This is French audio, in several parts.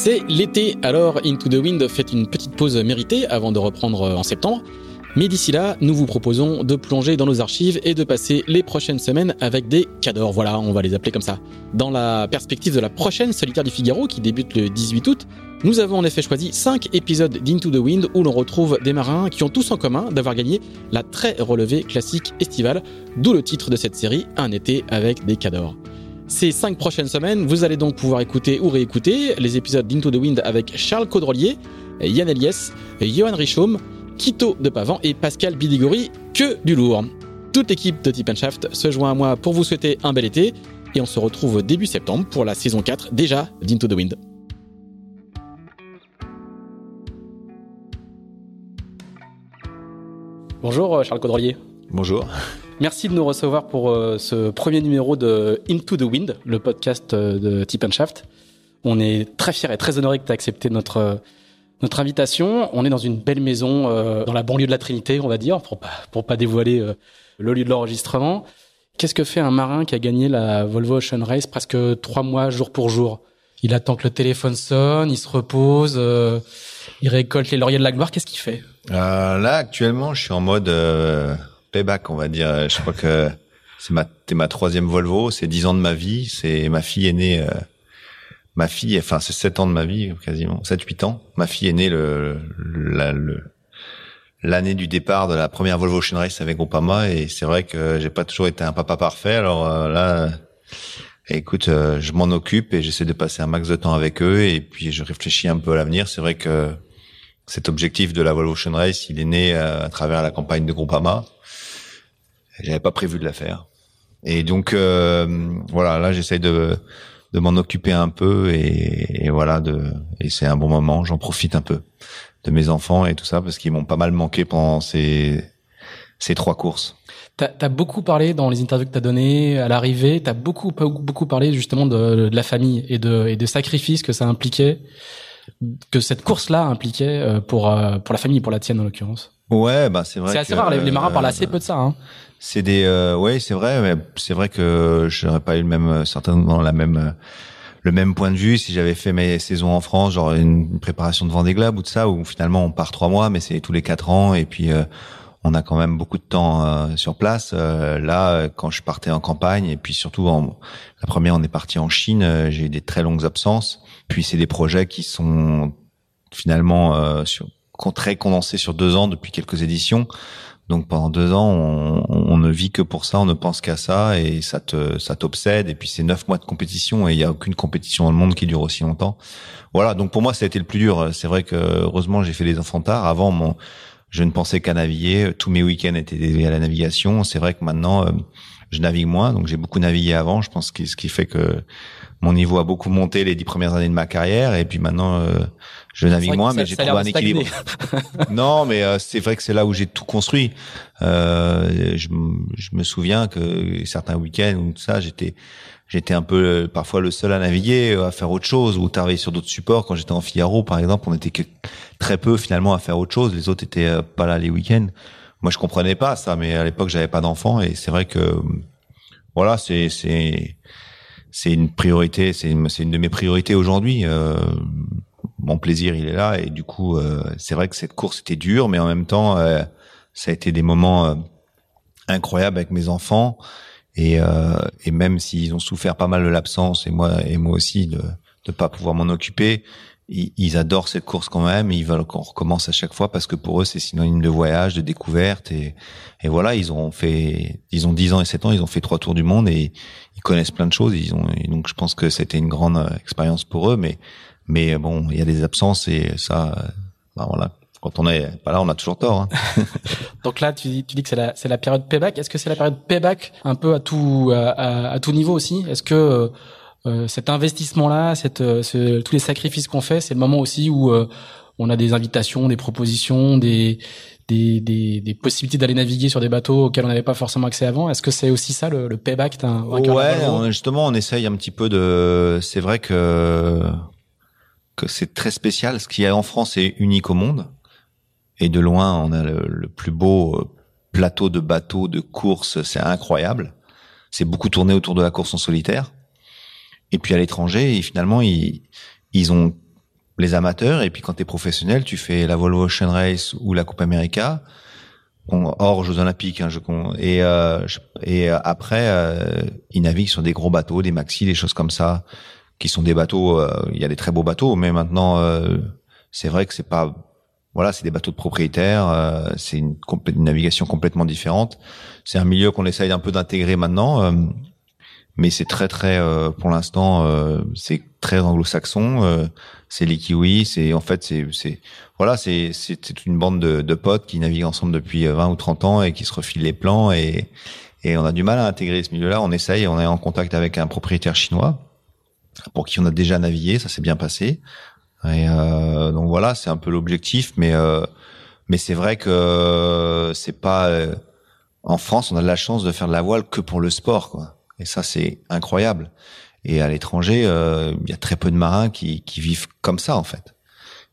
C'est l'été, alors Into the Wind fait une petite pause méritée avant de reprendre en septembre. Mais d'ici là, nous vous proposons de plonger dans nos archives et de passer les prochaines semaines avec des cadors. Voilà, on va les appeler comme ça. Dans la perspective de la prochaine Solitaire du Figaro qui débute le 18 août, nous avons en effet choisi 5 épisodes d'Into the Wind où l'on retrouve des marins qui ont tous en commun d'avoir gagné la très relevée classique estivale, d'où le titre de cette série, Un été avec des cadors. Ces cinq prochaines semaines, vous allez donc pouvoir écouter ou réécouter les épisodes d'Into the Wind avec Charles Caudrelier, Yann Eliès, Johan Richaume, Quito de Pavan et Pascal Bidigori, que du lourd. Toute l'équipe de Tip Shaft se joint à moi pour vous souhaiter un bel été et on se retrouve début septembre pour la saison 4 déjà d'Into the Wind. Bonjour euh, Charles Caudrelier. Bonjour. Merci de nous recevoir pour euh, ce premier numéro de Into the Wind, le podcast euh, de Tip Shaft. On est très fiers et très honorés que tu aies accepté notre notre invitation. On est dans une belle maison euh, dans la banlieue de la Trinité, on va dire, pour pas pour pas dévoiler le lieu de l'enregistrement. Qu'est-ce que fait un marin qui a gagné la Volvo Ocean Race presque trois mois jour pour jour? Il attend que le téléphone sonne, il se repose, il récolte les lauriers de la gloire. Qu'est-ce qu'il fait? Là, actuellement, je suis en mode payback, on va dire. Je crois que c'est ma, ma troisième Volvo, c'est dix ans de ma vie. C'est ma fille est née, euh, ma fille, enfin c'est sept ans de ma vie quasiment, sept huit ans. Ma fille est née le, l'année du départ de la première Volvo Ocean Race avec Groupama et c'est vrai que j'ai pas toujours été un papa parfait. Alors euh, là, écoute, euh, je m'en occupe et j'essaie de passer un max de temps avec eux et puis je réfléchis un peu à l'avenir. C'est vrai que cet objectif de la Volvo Ocean Race, il est né à travers la campagne de Groupama j'avais pas prévu de la faire. Et donc euh, voilà, là j'essaye de de m'en occuper un peu et, et voilà de et c'est un bon moment. J'en profite un peu de mes enfants et tout ça parce qu'ils m'ont pas mal manqué pendant ces ces trois courses. T'as as beaucoup parlé dans les interviews que t'as données à l'arrivée. T'as beaucoup beaucoup parlé justement de, de, la famille et de et de sacrifices que ça impliquait, que cette course-là impliquait euh, pour euh, pour la famille, pour la tienne en l'occurrence. Ouais, bah c'est vrai. C'est assez rare. Les, marins parlent assez peu de ça. Hein. C'est des, euh, ouais, c'est vrai, mais c'est vrai que je n'aurais pas eu le même, certainement la même, le même point de vue si j'avais fait mes saisons en France, genre une préparation de Vendée Globe ou de ça, où finalement on part trois mois, mais c'est tous les quatre ans, et puis euh, on a quand même beaucoup de temps euh, sur place. Euh, là, quand je partais en campagne, et puis surtout en, la première, on est parti en Chine, j'ai eu des très longues absences. Puis c'est des projets qui sont finalement sur, très condensés sur deux ans depuis quelques éditions. Donc pendant deux ans, on, on, ne vit que pour ça, on ne pense qu'à ça et ça te ça t'obsède. Et puis c'est neuf mois de compétition et il y a aucune compétition dans le monde qui dure aussi longtemps. Voilà. Donc pour moi, ça a été le plus dur. C'est vrai que heureusement j'ai fait des enfants tard. Avant, mon, je ne pensais qu'à naviguer. Tous mes week-ends étaient dédiés à la navigation. C'est vrai que maintenant, euh, je navigue moins. Donc j'ai beaucoup navigué avant. Je pense que ce qui fait que mon niveau a beaucoup monté les dix premières années de ma carrière. Et puis maintenant. Euh, je navigue moins, mais j'ai trouvé un équilibre. non, mais euh, c'est vrai que c'est là où j'ai tout construit. Euh, je, je, me souviens que certains week-ends ou tout ça, j'étais j'étais un peu euh, parfois le seul à naviguer, à faire autre chose ou travailler sur d'autres supports. Quand j'étais en Figaro, par exemple, on était que très peu finalement à faire autre chose. Les autres étaient pas là les week-ends. Moi, je comprenais pas ça, mais à l'époque, j'avais pas d'enfants et c'est vrai que voilà, c'est c'est c'est une priorité, c'est une, une de mes priorités aujourd'hui. Euh, mon plaisir il est là. Et du coup euh, c'est vrai que cette course était dure mais en même temps euh, ça a été des moments euh, incroyables avec mes enfants. Et, et même s'ils ont souffert pas mal de l'absence et moi et moi aussi de de pas pouvoir m'en occuper ils, adorent cette course quand même. Ils veulent qu'on recommence à chaque fois parce que pour eux c'est synonyme de voyage de découverte. Et et voilà ils ont fait ils ont 10 ans et 7 ans ils ont fait trois tours du monde et ils connaissent plein de choses. Ils ont et donc je pense que c'était une grande expérience pour eux. Mais mais bon, il y a des absences et ça, bah voilà. Quand on est pas là, on a toujours tort. Hein. Donc là, tu dis, tu dis que c'est la, c'est la période payback. Est-ce que c'est la période payback un peu à tout, à, à tout niveau aussi? Est-ce que cet investissement-là, cette, tous les sacrifices qu'on fait, c'est le moment aussi où on a des invitations, des propositions, des, des, des, des possibilités d'aller naviguer sur des bateaux auxquels on n'avait pas forcément accès avant? Est-ce que c'est aussi ça le, le payback d'un Ouais, justement, on essaye un petit peu de. C'est vrai que que c'est très spécial. Ce qu'il y a en France est unique au monde. Et de loin, on a le, plus beau euh, plateau de bateaux de course. C'est incroyable. C'est beaucoup tourné autour de la course en solitaire. Et puis à l'étranger, finalement, ils, ils ont les amateurs. Et puis quand tu es professionnel, tu fais la Volvo Ocean Race ou la Coupe America, hors Jeux Olympiques. Hein, je, et, euh, et euh, après, ils naviguent sur des gros bateaux, des maxi, des choses comme ça, qui sont des bateaux. Euh, il y a des très beaux bateaux, mais maintenant, c'est vrai que c'est pas. Voilà, c'est des bateaux de propriétaires. c'est une, une, navigation complètement différente. C'est un milieu qu'on essaye un peu d'intégrer maintenant mais c'est très très euh, pour l'instant euh, c'est très anglo-saxon euh, c'est les kiwis c'est en fait c'est voilà c'est c'est une bande de, de potes qui naviguent ensemble depuis 20 ou 30 ans et qui se refilent les plans et et on a du mal à intégrer ce milieu-là on essaye on est en contact avec un propriétaire chinois pour qui on a déjà navigué ça s'est bien passé et donc voilà c'est un peu l'objectif mais mais c'est vrai que c'est pas en France on a de la chance de faire de la voile que pour le sport quoi et ça, c'est incroyable. Et à l'étranger, euh, il y a très peu de marins qui, qui vivent comme ça, en fait.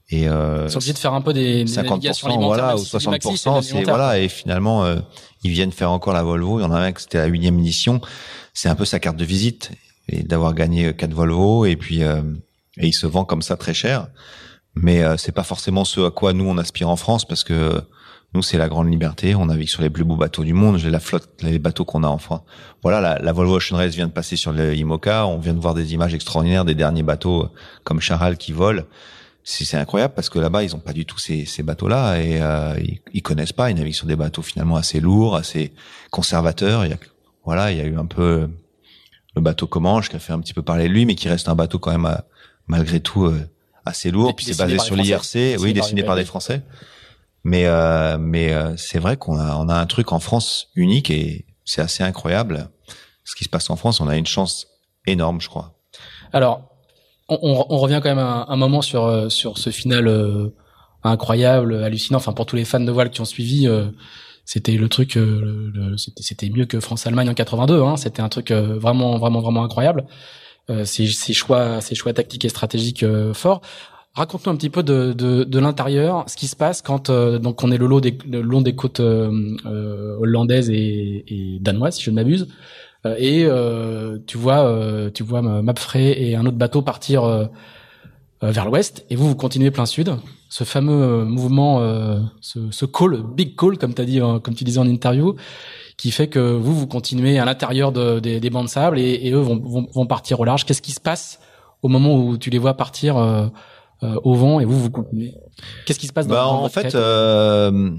Et euh, ils sont obligés de faire un peu des, 50%, voilà, ou 60%, c'est voilà. Et finalement, euh, ils viennent faire encore la Volvo. Il y en a un qui c'était la huitième édition. C'est un peu sa carte de visite et d'avoir gagné quatre Volvo. Et puis, euh, et il se vend comme ça très cher. Mais euh, c'est pas forcément ce à quoi nous on aspire en France parce que nous, c'est la grande liberté. On navigue sur les plus beaux bateaux du monde. J'ai la flotte, les bateaux qu'on a en France. Voilà, la, la, Volvo Ocean Race vient de passer sur le IMOCA. On vient de voir des images extraordinaires des derniers bateaux euh, comme Charal qui volent. C'est incroyable parce que là-bas, ils ont pas du tout ces, ces bateaux-là et euh, ils, connaissent pas. Ils naviguent sur des bateaux finalement assez lourds, assez conservateurs. Il y a, voilà, il y a eu un peu le bateau Comanche qui a fait un petit peu parler de lui, mais qui reste un bateau quand même euh, malgré tout assez lourd. Puis c'est basé sur l'IRC, oui, dessiné par des Français. Mais euh, mais euh, c'est vrai qu'on a on a un truc en France unique et c'est assez incroyable ce qui se passe en France. On a une chance énorme, je crois. Alors, on, on revient quand même un, un, moment sur euh, sur ce final euh, incroyable, hallucinant. Enfin, pour tous les fans de voile qui ont suivi, c'était le truc, le, c'était mieux que France-Allemagne en 82. Hein. C'était un truc vraiment vraiment vraiment incroyable. ces, ces choix ces choix tactiques et stratégiques forts. Raconte-nous un petit peu de, de, de l'intérieur, ce qui se passe quand euh, donc on est le, long des, le long des côtes euh, euh, hollandaises et, et, danoises, si je ne m'abuse, et tu vois tu vois Mapfrey et un autre bateau partir vers l'ouest, et vous vous continuez plein sud. Ce fameux mouvement, ce, ce call, big call comme as dit, comme tu disais en interview, qui fait que vous vous continuez à l'intérieur de, des, des bancs de sable et, et eux vont, vont, vont, partir au large. Qu'est-ce qui se passe au moment où tu les vois partir euh, au vent et vous vous continuez? Qu'est-ce qui se passe dans, bah, En fait, euh,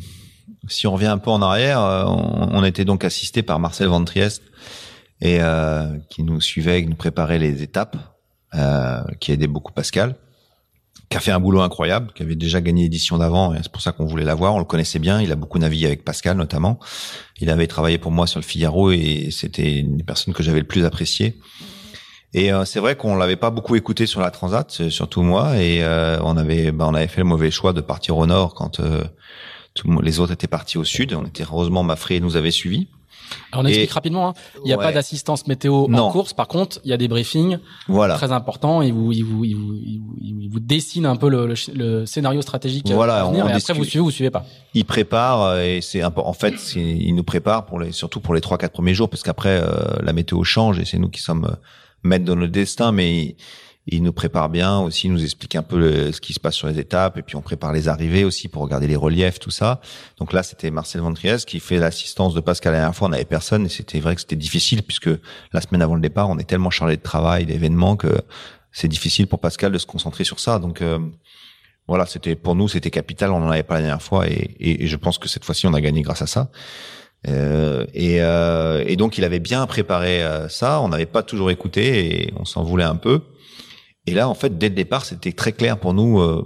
si on revient un peu en arrière, euh, on, était donc assisté par Marcel Van Triest et qui nous suivait, qui nous préparait les étapes, qui aidait beaucoup Pascal qui a fait un boulot incroyable, qui avait déjà gagné l'édition d'avant, et c'est pour ça qu'on voulait l'avoir. On le connaissait bien, il a beaucoup navigué avec Pascal notamment. Il avait travaillé pour moi sur le Figaro et c'était une des personnes que j'avais le plus apprécié. Et euh, c'est vrai qu'on l'avait pas beaucoup écouté sur la Transat, surtout moi, et euh, on avait bah, on avait fait le mauvais choix de partir au nord quand euh, les autres étaient partis au sud. On était heureusement Mafré nous avait suivis. Alors on explique rapidement. Hein. Il n'y a pas d'assistance météo en course. Par contre, il y a des briefings voilà. très importants. Ils vous, ils vous, ils vous, ils vous, dessinent un peu le, le, scénario stratégique voilà, à venir. et après, vous suivez ou vous suivez pas. Ils préparent et c'est en fait, ils nous préparent pour les, surtout pour les trois quatre premiers jours parce qu'après la météo change et c'est nous qui sommes mettre dans notre destin, mais il, nous prépare bien aussi, il nous explique un peu ce qui se passe sur les étapes, et puis on prépare les arrivées aussi pour regarder les reliefs, tout ça. Donc là, c'était Marcel Ventriès qui fait l'assistance de Pascal la dernière fois. On n'avait personne, et c'était vrai que c'était difficile puisque la semaine avant le départ, on est tellement chargé de travail, d'événements que c'est difficile pour Pascal de se concentrer sur ça. Donc euh, voilà, c'était pour nous, c'était capital. On n'en avait pas la dernière fois, et, et je pense que cette fois-ci, on a gagné grâce à ça. Euh, et, euh, et, donc il avait bien préparé euh, ça. On n'avait pas toujours écouté et on s'en voulait un peu. Et là, en fait, dès le départ, c'était très clair pour nous. Euh,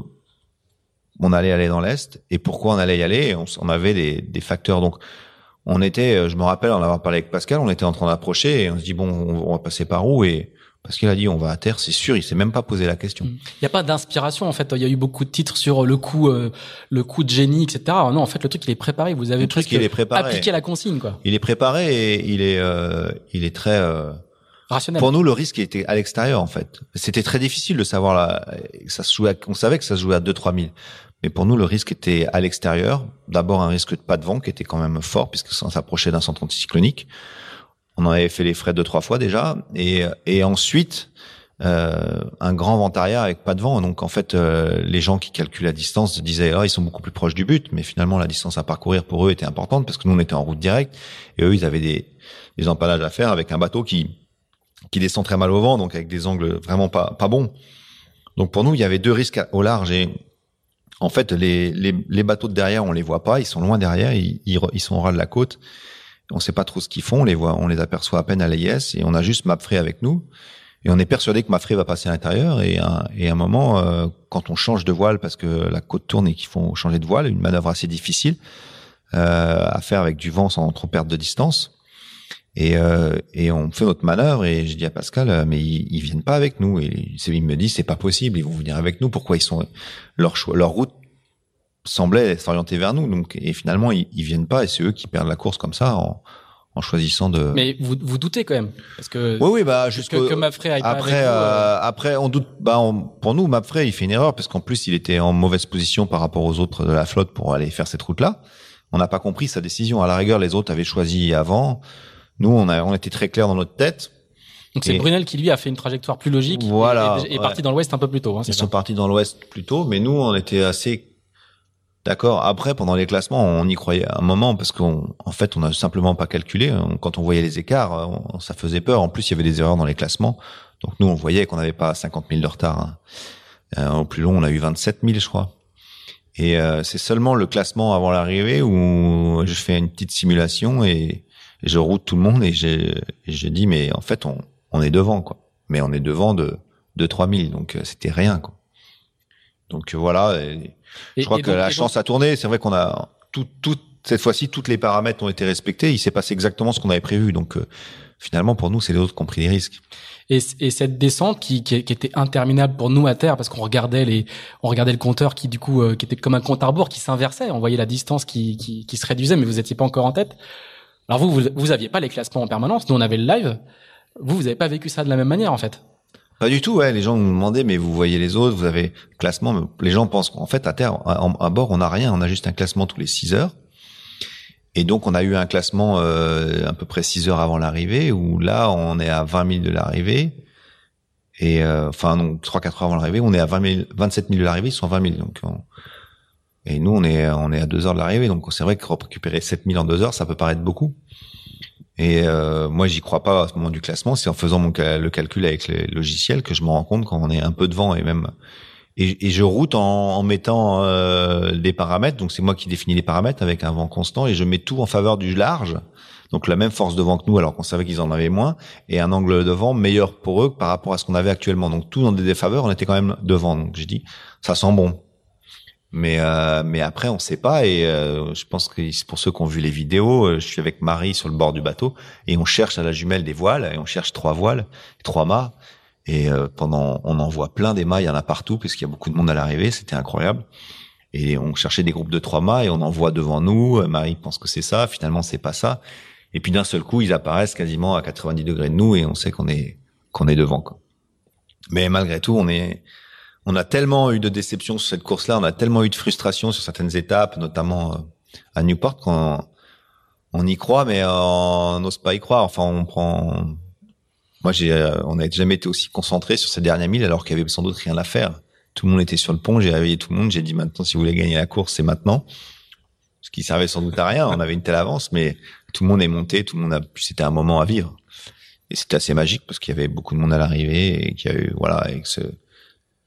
on allait aller dans l'est. Et pourquoi on allait y aller on, on, avait des, des, facteurs. Donc, on était, je me rappelle en avoir parlé avec Pascal, on était en train d'approcher et on se dit bon, on, va passer par où? Et parce qu'il a dit on va à terre, c'est sûr, il s'est même pas posé la question. Il n'y a pas d'inspiration en fait. Il y a eu beaucoup de titres sur le coup, euh, le coup de génie, etc. Non, en fait, le truc il est préparé. Vous avez le truc il est préparé. appliqué la consigne quoi. Il est préparé et il est, euh, il est très euh, Pour nous, le risque était à l'extérieur en fait. C'était très difficile de savoir là. Ça se jouait. on savait que ça se jouait à 2-3 000. Mais pour nous, le risque était à l'extérieur. D'abord un risque de pas de vent qui était quand même fort puisque ça s'approchait d'un centre anticyclonique. On en avait fait les frais deux trois fois déjà, et, et ensuite euh, un grand vent arrière avec pas de vent. Donc en fait, euh, les gens qui calculent la distance disaient oh, ils sont beaucoup plus proches du but, mais finalement la distance à parcourir pour eux était importante parce que nous on était en route directe et eux ils avaient des, des empalages à faire avec un bateau qui qui descend très mal au vent, donc avec des angles vraiment pas pas bons. Donc pour nous il y avait deux risques au large et en fait les, les, les bateaux de derrière on les voit pas, ils sont loin derrière, ils, ils, sont au ras de la côte on sait pas trop ce qu'ils font, on les voit, on les aperçoit à peine à l'AIS et on a juste Mapfrey avec nous. Et on est persuadé que Mapfrey va passer à l'intérieur et, à, et un moment, euh, quand on change de voile parce que la côte tourne et qu'ils font changer de voile, une manœuvre assez difficile euh, à faire avec du vent sans trop perdre de distance. Et, euh, et on fait notre manœuvre et je dis à Pascal, mais ils, ils viennent pas avec nous. Et il me dit, c'est pas possible, ils vont venir avec nous. Pourquoi ils sont leur choix, leur route semblait s'orienter vers nous. Donc, et finalement, ils, ils viennent pas et c'est eux qui perdent la course comme ça en, en choisissant de. Mais vous, vous doutez quand même parce que. Oui, oui, bah jusqu'au. Que, que Mapfrey aille après, pas avec euh, après, on doute. Bah, pour nous, Mapfrey, il fait une erreur parce qu'en plus, il était en mauvaise position par rapport aux autres de la flotte pour aller faire cette route-là. On n'a pas compris sa décision. À la rigueur, les autres avaient choisi avant. Nous, on a, on était très clair dans notre tête. Donc c'est Brunel qui lui a fait une trajectoire plus logique. Voilà. Et, est parti dans l'ouest un peu plus tôt. Hein, Ils sont partis dans l'ouest plus tôt, mais nous, on était assez D'accord. Après, pendant les classements, on y croyait un moment parce qu'en en fait, on n'a simplement pas calculé. Quand on voyait les écarts, ça faisait peur. En plus, il y avait des erreurs dans les classements. Donc nous, on voyait qu'on n'avait pas 50 000 de retard. Hein. Euh, au plus long, on a eu 27 000, je crois. Et euh, c'est seulement le classement avant l'arrivée où je fais une petite simulation et, je route tout le monde et j'ai dit mais en fait on, on est devant quoi. Mais on est devant de de 3000 donc euh, c'était rien quoi. Donc voilà. Et, je crois que la chance a tourné. C'est vrai qu'on a tout, tout, cette fois-ci, toutes les paramètres ont été respectés. Il s'est passé exactement ce qu'on avait prévu. Donc, euh, finalement, pour nous, c'est les autres qui ont pris les risques. Et, et cette descente qui, qui, qui, était interminable pour nous à terre, parce qu'on regardait les, on regardait le compteur qui du coup, euh, qui était comme un compte à rebours qui s'inversait. On voyait la distance qui, qui, qui se réduisait, mais vous étiez pas encore en tête. Alors vous, vous, vous aviez pas les classements en permanence. Nous, on avait le live. Vous, vous avez pas vécu ça de la même manière, en fait. Pas du tout, ouais. Les gens nous demandaient, mais vous voyez les autres, vous avez classement. Les gens pensent qu'en fait, à terre, à, bord, on n'a rien. On a juste un classement tous les 6 heures. Et donc, on a eu un classement euh, à peu près 6 heures avant l'arrivée, où là, on est à 20 000 de l'arrivée. Et euh, enfin, donc 3-4 heures avant l'arrivée, on est à 20 000, 27 000 de l'arrivée, ils sont 20 000. Donc, et nous, on est on est à 2 heures de l'arrivée. Donc, c'est vrai que récupérer 7 000 en 2 heures, ça peut paraître beaucoup. Et euh, moi, j'y crois pas à ce moment du classement. C'est en faisant mon le calcul avec les logiciels que je me rends compte quand on est un peu devant et même et, je route en, en mettant euh, des paramètres. Donc c'est moi qui définis les paramètres avec un vent constant et je mets tout en faveur du large. Donc la même force de vent que nous, alors qu'on savait qu'ils en avaient moins, et un angle de vent meilleur pour eux par rapport à ce qu'on avait actuellement. Donc tout dans des défaveurs, on était quand même devant. Donc j'ai dit, ça sent bon. Mais euh, mais après on sait pas et euh, je pense que pour ceux qui ont vu les vidéos, euh, je suis avec Marie sur le bord du bateau et on cherche à la jumelle des voiles et on cherche trois voiles, trois mâts et pendant on en voit plein des mâts, il y en a partout parce qu'il y a beaucoup de monde à l'arrivée, c'était incroyable. Et on cherchait des groupes de trois mâts et on en voit devant nous. Marie pense que c'est ça, finalement c'est pas ça. Et puis d'un seul coup ils apparaissent quasiment à 90 degrés de nous et on sait qu'on est qu'on est devant. Quoi. Mais malgré tout on est on a tellement eu de déceptions sur cette course-là, on a tellement eu de frustration sur certaines étapes, notamment euh, à Newport, qu'on on y croit, mais on n'ose pas y croire. Enfin, on prend. Moi, j'ai, euh, on n'a jamais été aussi concentré sur ces dernières milles, alors qu'il y avait sans doute rien à faire. Tout le monde était sur le pont. J'ai réveillé tout le monde. J'ai dit maintenant, si vous voulez gagner la course, c'est maintenant. Ce qui servait sans doute à rien. On avait une telle avance, mais tout le monde est monté. Tout le monde a. C'était un moment à vivre. Et c'était assez magique parce qu'il y avait beaucoup de monde à l'arrivée et qu'il y a eu voilà avec ce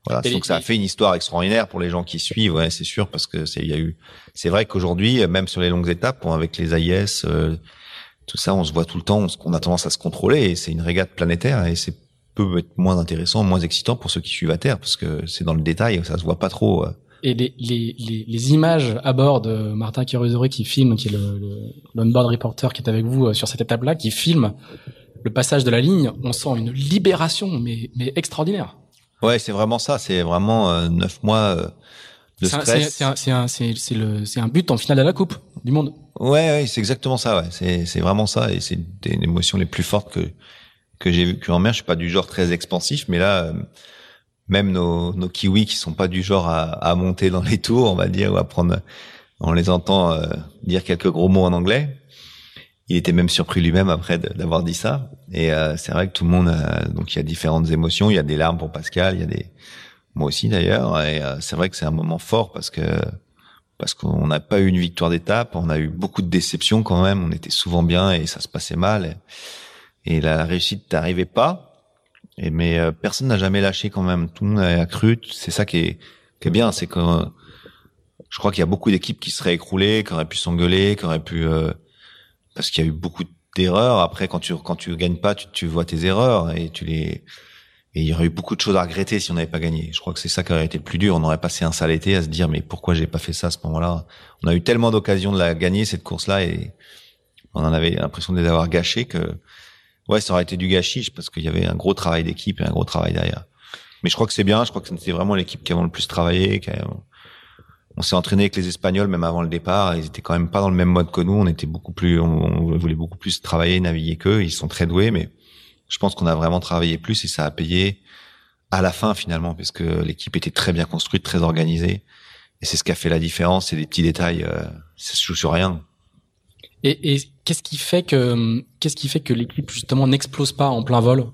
voilà, donc ça a fait une histoire extraordinaire pour les gens qui suivent, ouais, c'est sûr, parce que c'est il y a eu, c'est vrai qu'aujourd'hui, même sur les longues étapes, avec les AIS, euh, tout ça, on se voit tout le temps, on, a tendance à se contrôler, et c'est une régate planétaire, et c'est peut être moins intéressant, moins excitant pour ceux qui suivent à terre, parce que c'est dans le détail, ça se voit pas trop. Euh. Et les, les, les, les, images à bord de Martin Kirusori qui filme, qui est le, le, board reporter qui est avec vous euh, sur cette étape-là, qui filme le passage de la ligne, on sent une libération, mais, mais extraordinaire. Ouais, c'est vraiment ça. C'est vraiment euh, neuf mois euh, de stress. C'est un, un, un, but en finale à la Coupe du Monde. Ouais, ouais c'est exactement ça. Ouais. C'est, vraiment ça. Et c'est des émotions les plus fortes que que j'ai vécues en mer. Je suis pas du genre très expansif, mais là, euh, même nos, nos kiwis qui sont pas du genre à, à monter dans les tours, on va dire, ou à prendre, on les entend dire quelques gros mots en anglais il était même surpris lui-même après d'avoir dit ça. Et euh, c'est vrai que tout le monde, donc il y a différentes émotions. Il y a des larmes pour Pascal, il y a des, moi aussi d'ailleurs. Et euh, c'est vrai que c'est un moment fort parce que parce qu'on n'a pas eu une victoire d'étape, on a eu beaucoup de déceptions quand même. On était souvent bien et ça se passait mal. Et, la réussite n'arrivait pas. Et mais euh, personne n'a jamais lâché quand même. Tout le monde a cru. C'est ça qui est, qui est bien, c'est que je crois qu'il y a beaucoup d'équipes qui seraient écroulées, qui auraient pu s'engueuler, qui auraient pu parce qu'il y a eu beaucoup d'erreurs. Après, quand tu quand tu gagnes pas, tu, tu vois tes erreurs et tu les et il y aurait eu beaucoup de choses à regretter si on n'avait pas gagné. Je crois que c'est ça qui aurait été le plus dur. On aurait passé un sale été à se dire mais pourquoi j'ai pas fait ça à ce moment-là? On a eu tellement d'occasions de la gagner cette course-là et on en avait l'impression de les avoir gâchées que ouais ça aurait été du gâchis parce qu'il y avait un gros travail d'équipe et un gros travail derrière. Mais je crois que c'est bien. Je crois que c'était vraiment l'équipe qui a le plus travaillé, qui a, on s'est entraîné avec les Espagnols même avant le départ. Ils étaient quand même pas dans le même mode que nous. On était beaucoup plus, on, voulait beaucoup plus travailler, naviguer qu'eux. Ils sont très doués, mais je pense qu'on a vraiment travaillé plus et ça a payé à la fin finalement, parce que l'équipe était très bien construite, très organisée. Et c'est ce qui a fait la différence. C'est des petits détails. Euh, ça se joue sur rien. Et, et qu'est-ce qui fait que qu'est-ce qui fait que l'équipe justement n'explose pas en plein vol?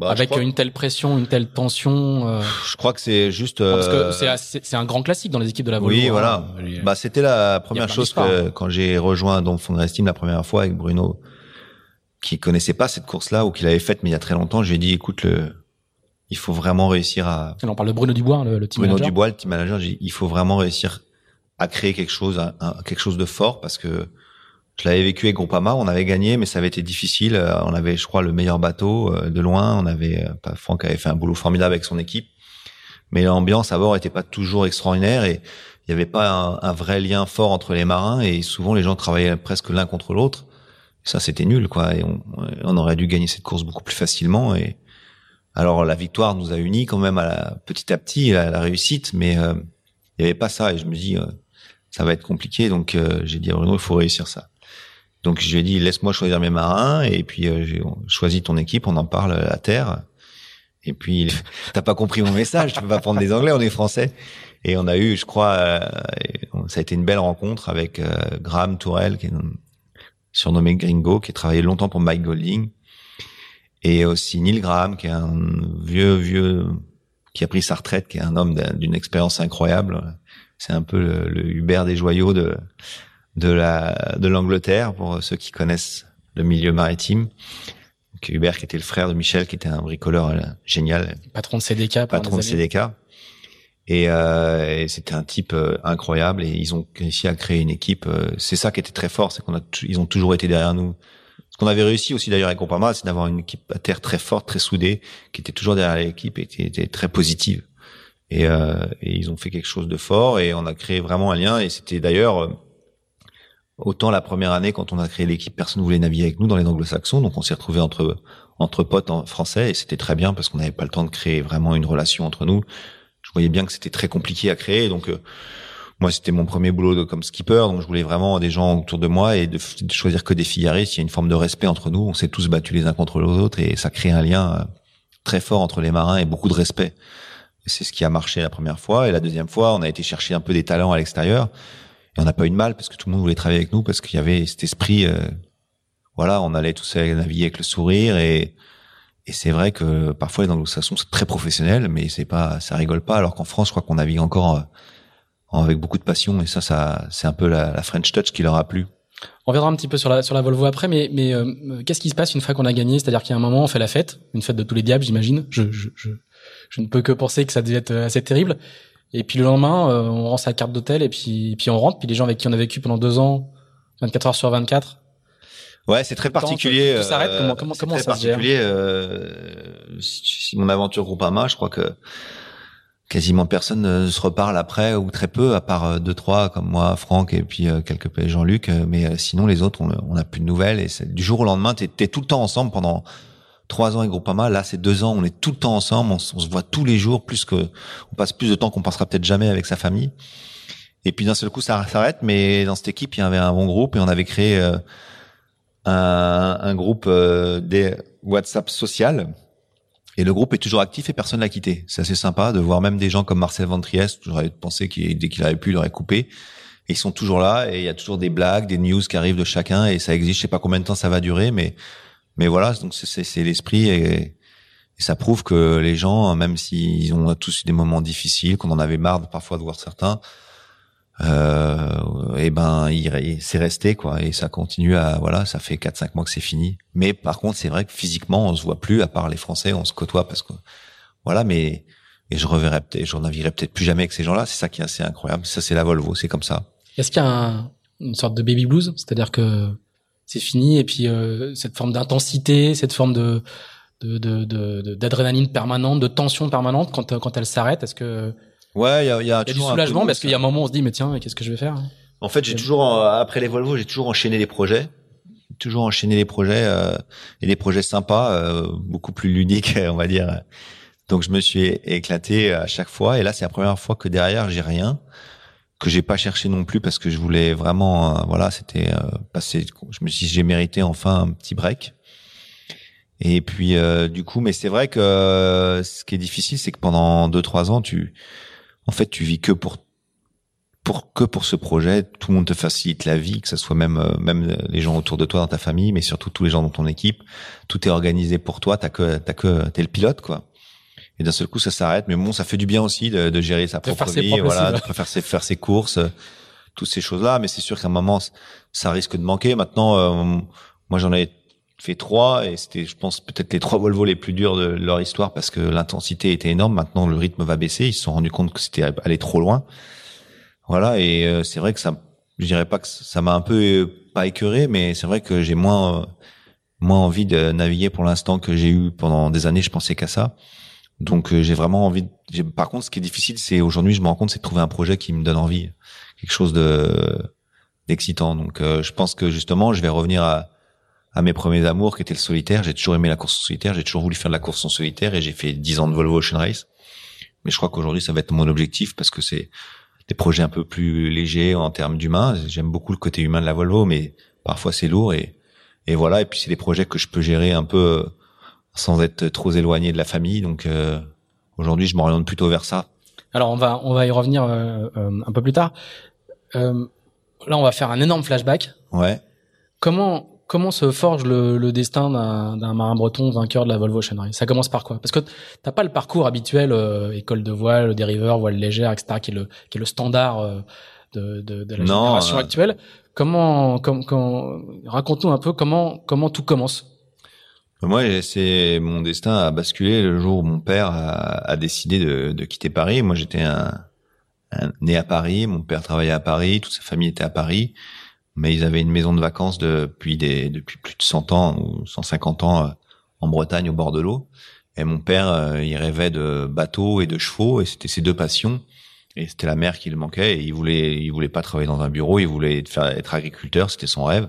Bah, avec une telle pression, une telle tension. Euh... Je crois que c'est juste. Parce que euh, c'est un grand classique dans les équipes de la Volvo. Oui, voilà. Hein. Bah c'était la première chose que hein. quand j'ai rejoint donc Estime la première fois avec Bruno, qui connaissait pas cette course-là ou qui l'avait faite mais il y a très longtemps, j'ai dit écoute le, il faut vraiment réussir à. on parle de Bruno Dubois, le, le team Bruno manager. Dubois, le team manager. il faut vraiment réussir à créer quelque chose, quelque chose de fort parce que je l'avais vécu avec Groupama, on avait gagné, mais ça avait été difficile. Euh, on avait, je crois, le meilleur bateau euh, de loin. On avait, euh, Franck avait fait un boulot formidable avec son équipe, mais l'ambiance à bord était pas toujours extraordinaire et il n'y avait pas un, vrai lien fort entre les marins et souvent les gens travaillaient presque l'un contre l'autre. Ça, c'était nul, quoi. Et on, aurait dû gagner cette course beaucoup plus facilement. Et alors la victoire nous a unis quand même à la, petit à petit à la réussite, mais il n'y avait pas ça. Et je me dis, ça va être compliqué. Donc j'ai dit à Bruno, il faut réussir ça. Donc je lui ai dit laisse-moi choisir mes marins et puis euh, j'ai choisi ton équipe, on en parle à terre. Et puis t'as pas compris mon message, tu peux pas prendre des anglais, on est français. Et on a eu, je crois, euh, ça a été une belle rencontre avec euh, Graham Tourelle, qui est surnommé Gringo, qui a travaillé longtemps pour Mike Golding, et aussi Neil Graham, qui est un vieux vieux qui a pris sa retraite, qui est un homme d'une expérience incroyable. C'est un peu le, le Hubert des joyaux de de la de l'Angleterre pour ceux qui connaissent le milieu maritime. Donc, Hubert qui était le frère de Michel qui était un bricoleur euh, génial, patron de CDK, patron de CDK. Et, euh, et c'était un type euh, incroyable et ils ont réussi à créer une équipe. Euh, c'est ça qui était très fort, c'est qu'on a ils ont toujours été derrière nous. Ce qu'on avait réussi aussi d'ailleurs avec Groupama, c'est d'avoir une équipe à terre très forte, très soudée, qui était toujours derrière l'équipe et qui était très positive. Et, euh, et, ils ont fait quelque chose de fort et on a créé vraiment un lien. Et c'était d'ailleurs Autant la première année, quand on a créé l'équipe, personne ne voulait naviguer avec nous dans les anglo-saxons, donc on s'est retrouvé entre entre potes en français et c'était très bien parce qu'on n'avait pas le temps de créer vraiment une relation entre nous. Je voyais bien que c'était très compliqué à créer, donc euh, moi c'était mon premier boulot de, comme skipper, donc je voulais vraiment des gens autour de moi et de, choisir que des fillaristes. Il y a une forme de respect entre nous, on s'est tous battus les uns contre les autres et ça crée un lien euh, très fort entre les marins et beaucoup de respect. C'est ce qui a marché la première fois et la deuxième fois, on a été chercher un peu des talents à l'extérieur on n'a pas eu de mal parce que tout le monde voulait travailler avec nous parce qu'il y avait cet esprit. Euh, voilà, on allait tous naviguer avec le sourire et c'est vrai que parfois les anglo-saxons c'est très professionnel, mais c'est pas, ça rigole pas. Alors qu'en France, je crois qu'on navigue encore euh, avec beaucoup de passion et ça, ça, c'est un peu la, French touch qui leur a plu. On reviendra un petit peu sur la Volvo après, mais euh, qu'est-ce qui se passe une fois qu'on a gagné? C'est-à-dire qu'il y a un moment, on fait la fête, une fête de tous les diables, j'imagine. Je ne peux que penser que ça devait être assez terrible. Et puis le lendemain, euh, on rend sa carte d'hôtel et puis, puis on rentre. Puis les gens avec qui on a vécu pendant deux ans, 24 heures sur 24. Ouais, c'est très particulier. Tout, s'arrête. Comment, comment, comment ça se gère euh, si, mon aventure Groupama, je crois que quasiment personne ne se reparle après ou très peu, à part deux trois comme moi, Franck et puis quelques Jean-Luc. Mais sinon les autres, on n'a plus de nouvelles. Et du jour au lendemain, t'es es tout le temps ensemble pendant trois ans avec Groupama. Là, c'est deux ans. On est tout le temps ensemble. On, se voit tous les jours, plus que on passe plus de temps qu'on passera peut-être jamais avec sa famille. Et puis d'un seul coup, ça s'arrête. Mais dans cette équipe, il y avait un bon groupe et on avait créé un, un, groupe des WhatsApp social et le groupe est toujours actif et personne l'a quitté. C'est assez sympa de voir même des gens comme Marcel Ventriest. J'aurais pensé qu'il dès qu'il avait pu, il aurait coupé. Et ils sont toujours là et il y a toujours des blagues, des news qui arrivent de chacun et ça existe. Je sais pas combien de temps ça va durer, mais mais voilà. Donc c'est l'esprit et, ça prouve que les gens, même s'ils ont tous eu des moments difficiles, qu'on en avait marre parfois de voir certains, euh, et ben il, c'est resté quoi. Et ça continue à voilà ça fait 4 5 mois que c'est fini. Mais par contre c'est vrai que physiquement on se voit plus à part les français on se côtoie parce que voilà mais et je reverrai peut-être je naviguerai peut-être plus jamais avec ces gens-là. C'est ça qui est assez incroyable. Ça c'est la Volvo c'est comme ça. Est-ce qu'il y a une sorte de baby blues? C'est-à-dire que c'est fini. Et puis euh, cette forme d'intensité cette forme de d'adrénaline de, de, permanente de tension permanente quand quand elle s'arrête est-ce que Ouais, il y a, y a, du soulagement parce qu'il y a un moment où on se dit mais tiens, qu'est-ce que je vais faire En fait, j'ai toujours après les Volvo, j'ai toujours enchaîné les projets, toujours enchaîné les projets euh, et des projets sympas, euh, beaucoup plus ludiques, on va dire. Donc je me suis éclaté à chaque fois. Et là c'est la première fois que derrière j'ai rien que j'ai pas cherché non plus parce que je voulais vraiment euh, voilà, c'était euh, passer je me suis j'ai mérité enfin un petit break. Et puis du coup, mais c'est vrai que ce qui est difficile, c'est que pendant deux trois ans, tu en fait, tu vis que pour pour que pour ce projet, tout le monde te facilite la vie, que ce soit même euh, même les gens autour de toi dans ta famille, mais surtout tous les gens dans ton équipe. Tout est organisé pour toi. T'as que t'as que t'es le pilote quoi. Et d'un seul coup, ça s'arrête. Mais bon, ça fait du bien aussi de, de gérer sa propre vie, voilà, de faire ses faire ses courses, euh, toutes ces choses là. Mais c'est sûr qu'à un moment, ça risque de manquer. Maintenant, euh, moi, j'en ai fait trois et c'était, je pense, peut-être les trois Volvo les plus durs de leur histoire parce que l'intensité était énorme. Maintenant, le rythme va baisser. Ils se sont rendus compte que c'était allé trop loin. Voilà. Et euh, c'est vrai que ça, je dirais pas que ça m'a un peu euh, pas écœuré, mais c'est vrai que j'ai moins, euh, moins envie de naviguer pour l'instant que j'ai eu pendant des années. Je pensais qu'à ça. Donc j'ai vraiment envie. De... Par contre, ce qui est difficile, c'est aujourd'hui, je me rends compte, c'est de trouver un projet qui me donne envie, quelque chose de d'excitant. Donc je pense que justement, je vais revenir à à mes premiers amours qui étaient le solitaire. J'ai toujours aimé la course en solitaire. J'ai toujours voulu faire de la course en solitaire et j'ai fait 10 ans de Volvo Ocean Race. Mais je crois qu'aujourd'hui, ça va être mon objectif parce que c'est des projets un peu plus légers en termes d'humain. J'aime beaucoup le côté humain de la Volvo, mais parfois c'est lourd et, et voilà. Et puis c'est des projets que je peux gérer un peu euh, sans être trop éloigné de la famille. Donc euh, aujourd'hui, je m'oriente plutôt vers ça. Alors on va on va y revenir euh, un peu plus tard. là, on va faire un énorme flashback. Ouais. Comment comment se forge le, destin d'un marin breton vainqueur de la Volvo Ocean Race Ça commence par quoi? Parce que t'as pas le parcours habituel, euh, école de voile, dériveur, voile légère, etc., qui est le, qui est le standard euh, de, de, de, la génération euh, actuelle. Comment, com, raconte-nous un peu comment, comment tout commence moi, c'est mon destin a basculé le jour où mon père a, décidé de, quitter Paris. Moi, j'étais un, un, né à Paris, mon père travaillait à Paris, toute sa famille était à Paris mais ils avaient une maison de vacances depuis des depuis plus de 100 ans ou 150 ans euh, en Bretagne au bord de l'eau. Et mon père, euh, il rêvait de bateaux et de chevaux, et c'était ses deux passions. Et c'était la mer qui le manquait. Et il voulait, il voulait pas travailler dans un bureau, il voulait être agriculteur, c'était son rêve.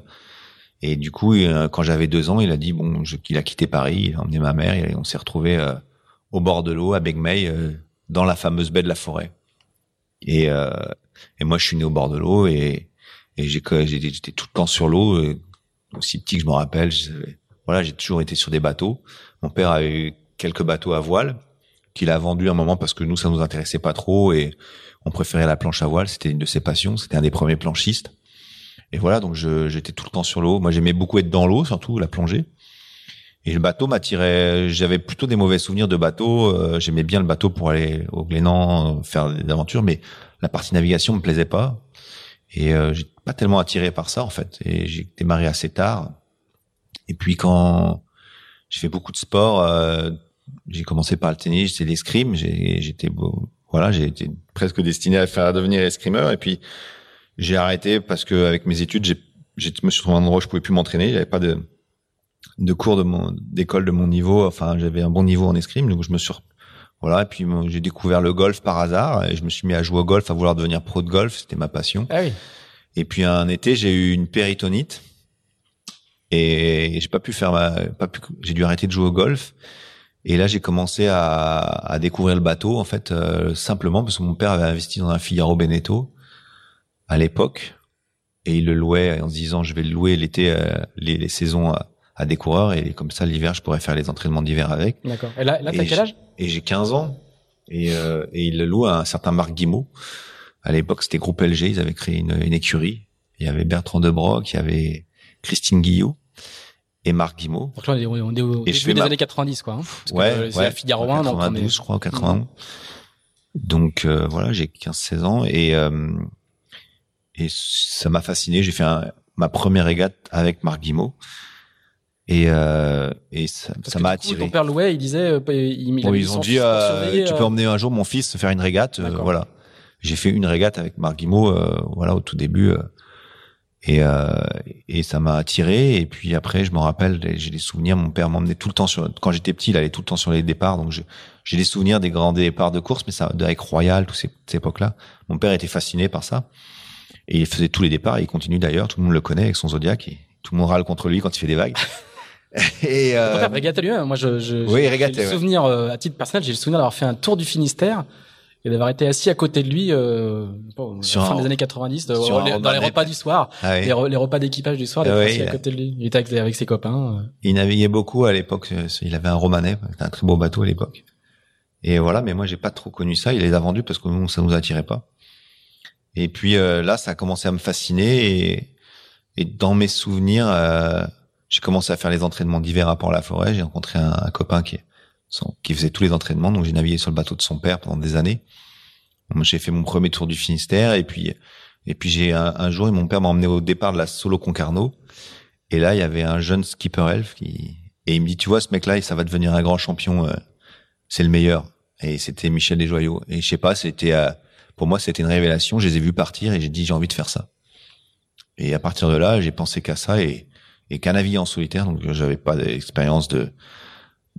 Et du coup, euh, quand j'avais deux ans, il a dit bon, qu'il a quitté Paris, il a emmené ma mère, et on s'est retrouvé au bord de l'eau à Begmey, dans la fameuse baie de la Forêt. Et, et moi, je suis né au bord de l'eau et et j'étais tout le temps sur l'eau, euh, aussi petit que je me rappelle. Voilà, j'ai toujours été sur des bateaux. Mon père a eu quelques bateaux à voile qu'il a vendu un moment parce que nous ça nous intéressait pas trop et on préférait la planche à voile. C'était une de ses passions. C'était un des premiers planchistes. Et voilà, donc j'étais tout le temps sur l'eau. Moi, j'aimais beaucoup être dans l'eau, surtout la plongée. Et le bateau m'attirait. J'avais plutôt des mauvais souvenirs de bateau. Euh, j'aimais bien le bateau pour aller au Glénan euh, faire des aventures, mais la partie navigation me plaisait pas. Et euh, j'ai pas tellement attiré par ça en fait. Et j'ai démarré assez tard. Et puis quand j'ai fait beaucoup de sport, euh, j'ai commencé par le tennis, c'est l'escrime. J'étais voilà, j'ai été presque destiné à faire à devenir escrimeur. Et puis j'ai arrêté parce que avec mes études, j'ai je me suis trouvé un endroit où je pouvais plus m'entraîner. J'avais pas de de cours de mon d'école de mon niveau. Enfin, j'avais un bon niveau en escrime, donc je me suis voilà. Et puis j'ai découvert le golf par hasard et je me suis mis à jouer au golf, à vouloir devenir pro de golf. C'était ma passion. Ah oui. Et puis un été, j'ai eu une péritonite et j'ai pas pu faire ma, pas pu, j'ai dû arrêter de jouer au golf. Et là, j'ai commencé à, à, découvrir le bateau, en fait, euh, simplement parce que mon père avait investi dans un Figaro Beneteau à l'époque, et il le louait en se disant, je vais le louer l'été, euh, les, les, saisons à, à, des coureurs, et comme ça, l'hiver, je pourrais faire les entraînements d'hiver avec. D'accord. Et là, là t'as quel âge? Et j'ai 15 ans, et, euh, et il le loue à un certain Marc Guimau. À l'époque, c'était Groupe LG, ils avaient créé une, une écurie. Il y avait Bertrand Debroc, il y avait Christine Guillot et Marc Guimau. Donc là, on est au, début des années 90, quoi. Hein, parce ouais, que, ouais. Figaro 1, 92, je crois, 91. Donc euh, voilà, j'ai 15-16 ans et euh, et ça m'a fasciné. J'ai fait un, ma première régate avec Marc Guimau. Et, euh, et ça m'a attiré. Ton père Louet, il disait, euh, il, bon, ils ont dit, euh, tu peux emmener un jour mon fils faire une régate. voilà. J'ai fait une régate avec Marc Guimau, voilà, au tout début. Et, et ça m'a attiré. Et puis après, je me rappelle, j'ai des souvenirs. Mon père m'emmenait tout le temps sur. Quand j'étais petit, il allait tout le temps sur les départs. Donc j'ai des souvenirs des grands départs de course, mais ça avec Royal, toutes ces, ces époques-là. Mon père était fasciné par ça. Et il faisait tous les départs. Et il continue d'ailleurs. Tout le monde le connaît avec son Zodiac. Et tout le monde râle contre lui quand il fait des vagues. et euh... Régate lui Moi, je, je oui, j'ai le souvenir euh, à titre personnel, j'ai le souvenir d'avoir fait un tour du Finistère et d'avoir été assis à côté de lui euh, bon, sur fin des années 90 dans les repas du soir ah les, repas d'équipage du soir d'être ah assis à côté de lui il était avec, avec ses copains euh. il naviguait beaucoup à l'époque euh, il avait un romanet un très beau bateau à l'époque et voilà mais moi j'ai pas trop connu ça il les a vendus parce que nous ça nous attirait pas et puis euh, là ça a commencé à me fasciner et, et dans mes souvenirs euh, j'ai commencé à faire les entraînements d'hiver à Port-la-Forêt j'ai rencontré un, copain qui qui faisait tous les entraînements. Donc j'ai navigué sur le bateau de son père pendant des années. J'ai fait mon premier tour du Finistère et puis et puis j'ai un, jour mon père m'a emmené au départ de la Solo Concarneau et là il y avait un jeune skipper elf qui et il me dit tu vois ce mec là ça va devenir un grand champion euh, c'est le meilleur et c'était Michel Desjoyaux et je sais pas c'était euh, pour moi c'était une révélation je les ai vus partir et j'ai dit j'ai envie de faire ça et à partir de là j'ai pensé qu'à ça et et qu'à naviguer en solitaire donc j'avais pas d'expérience de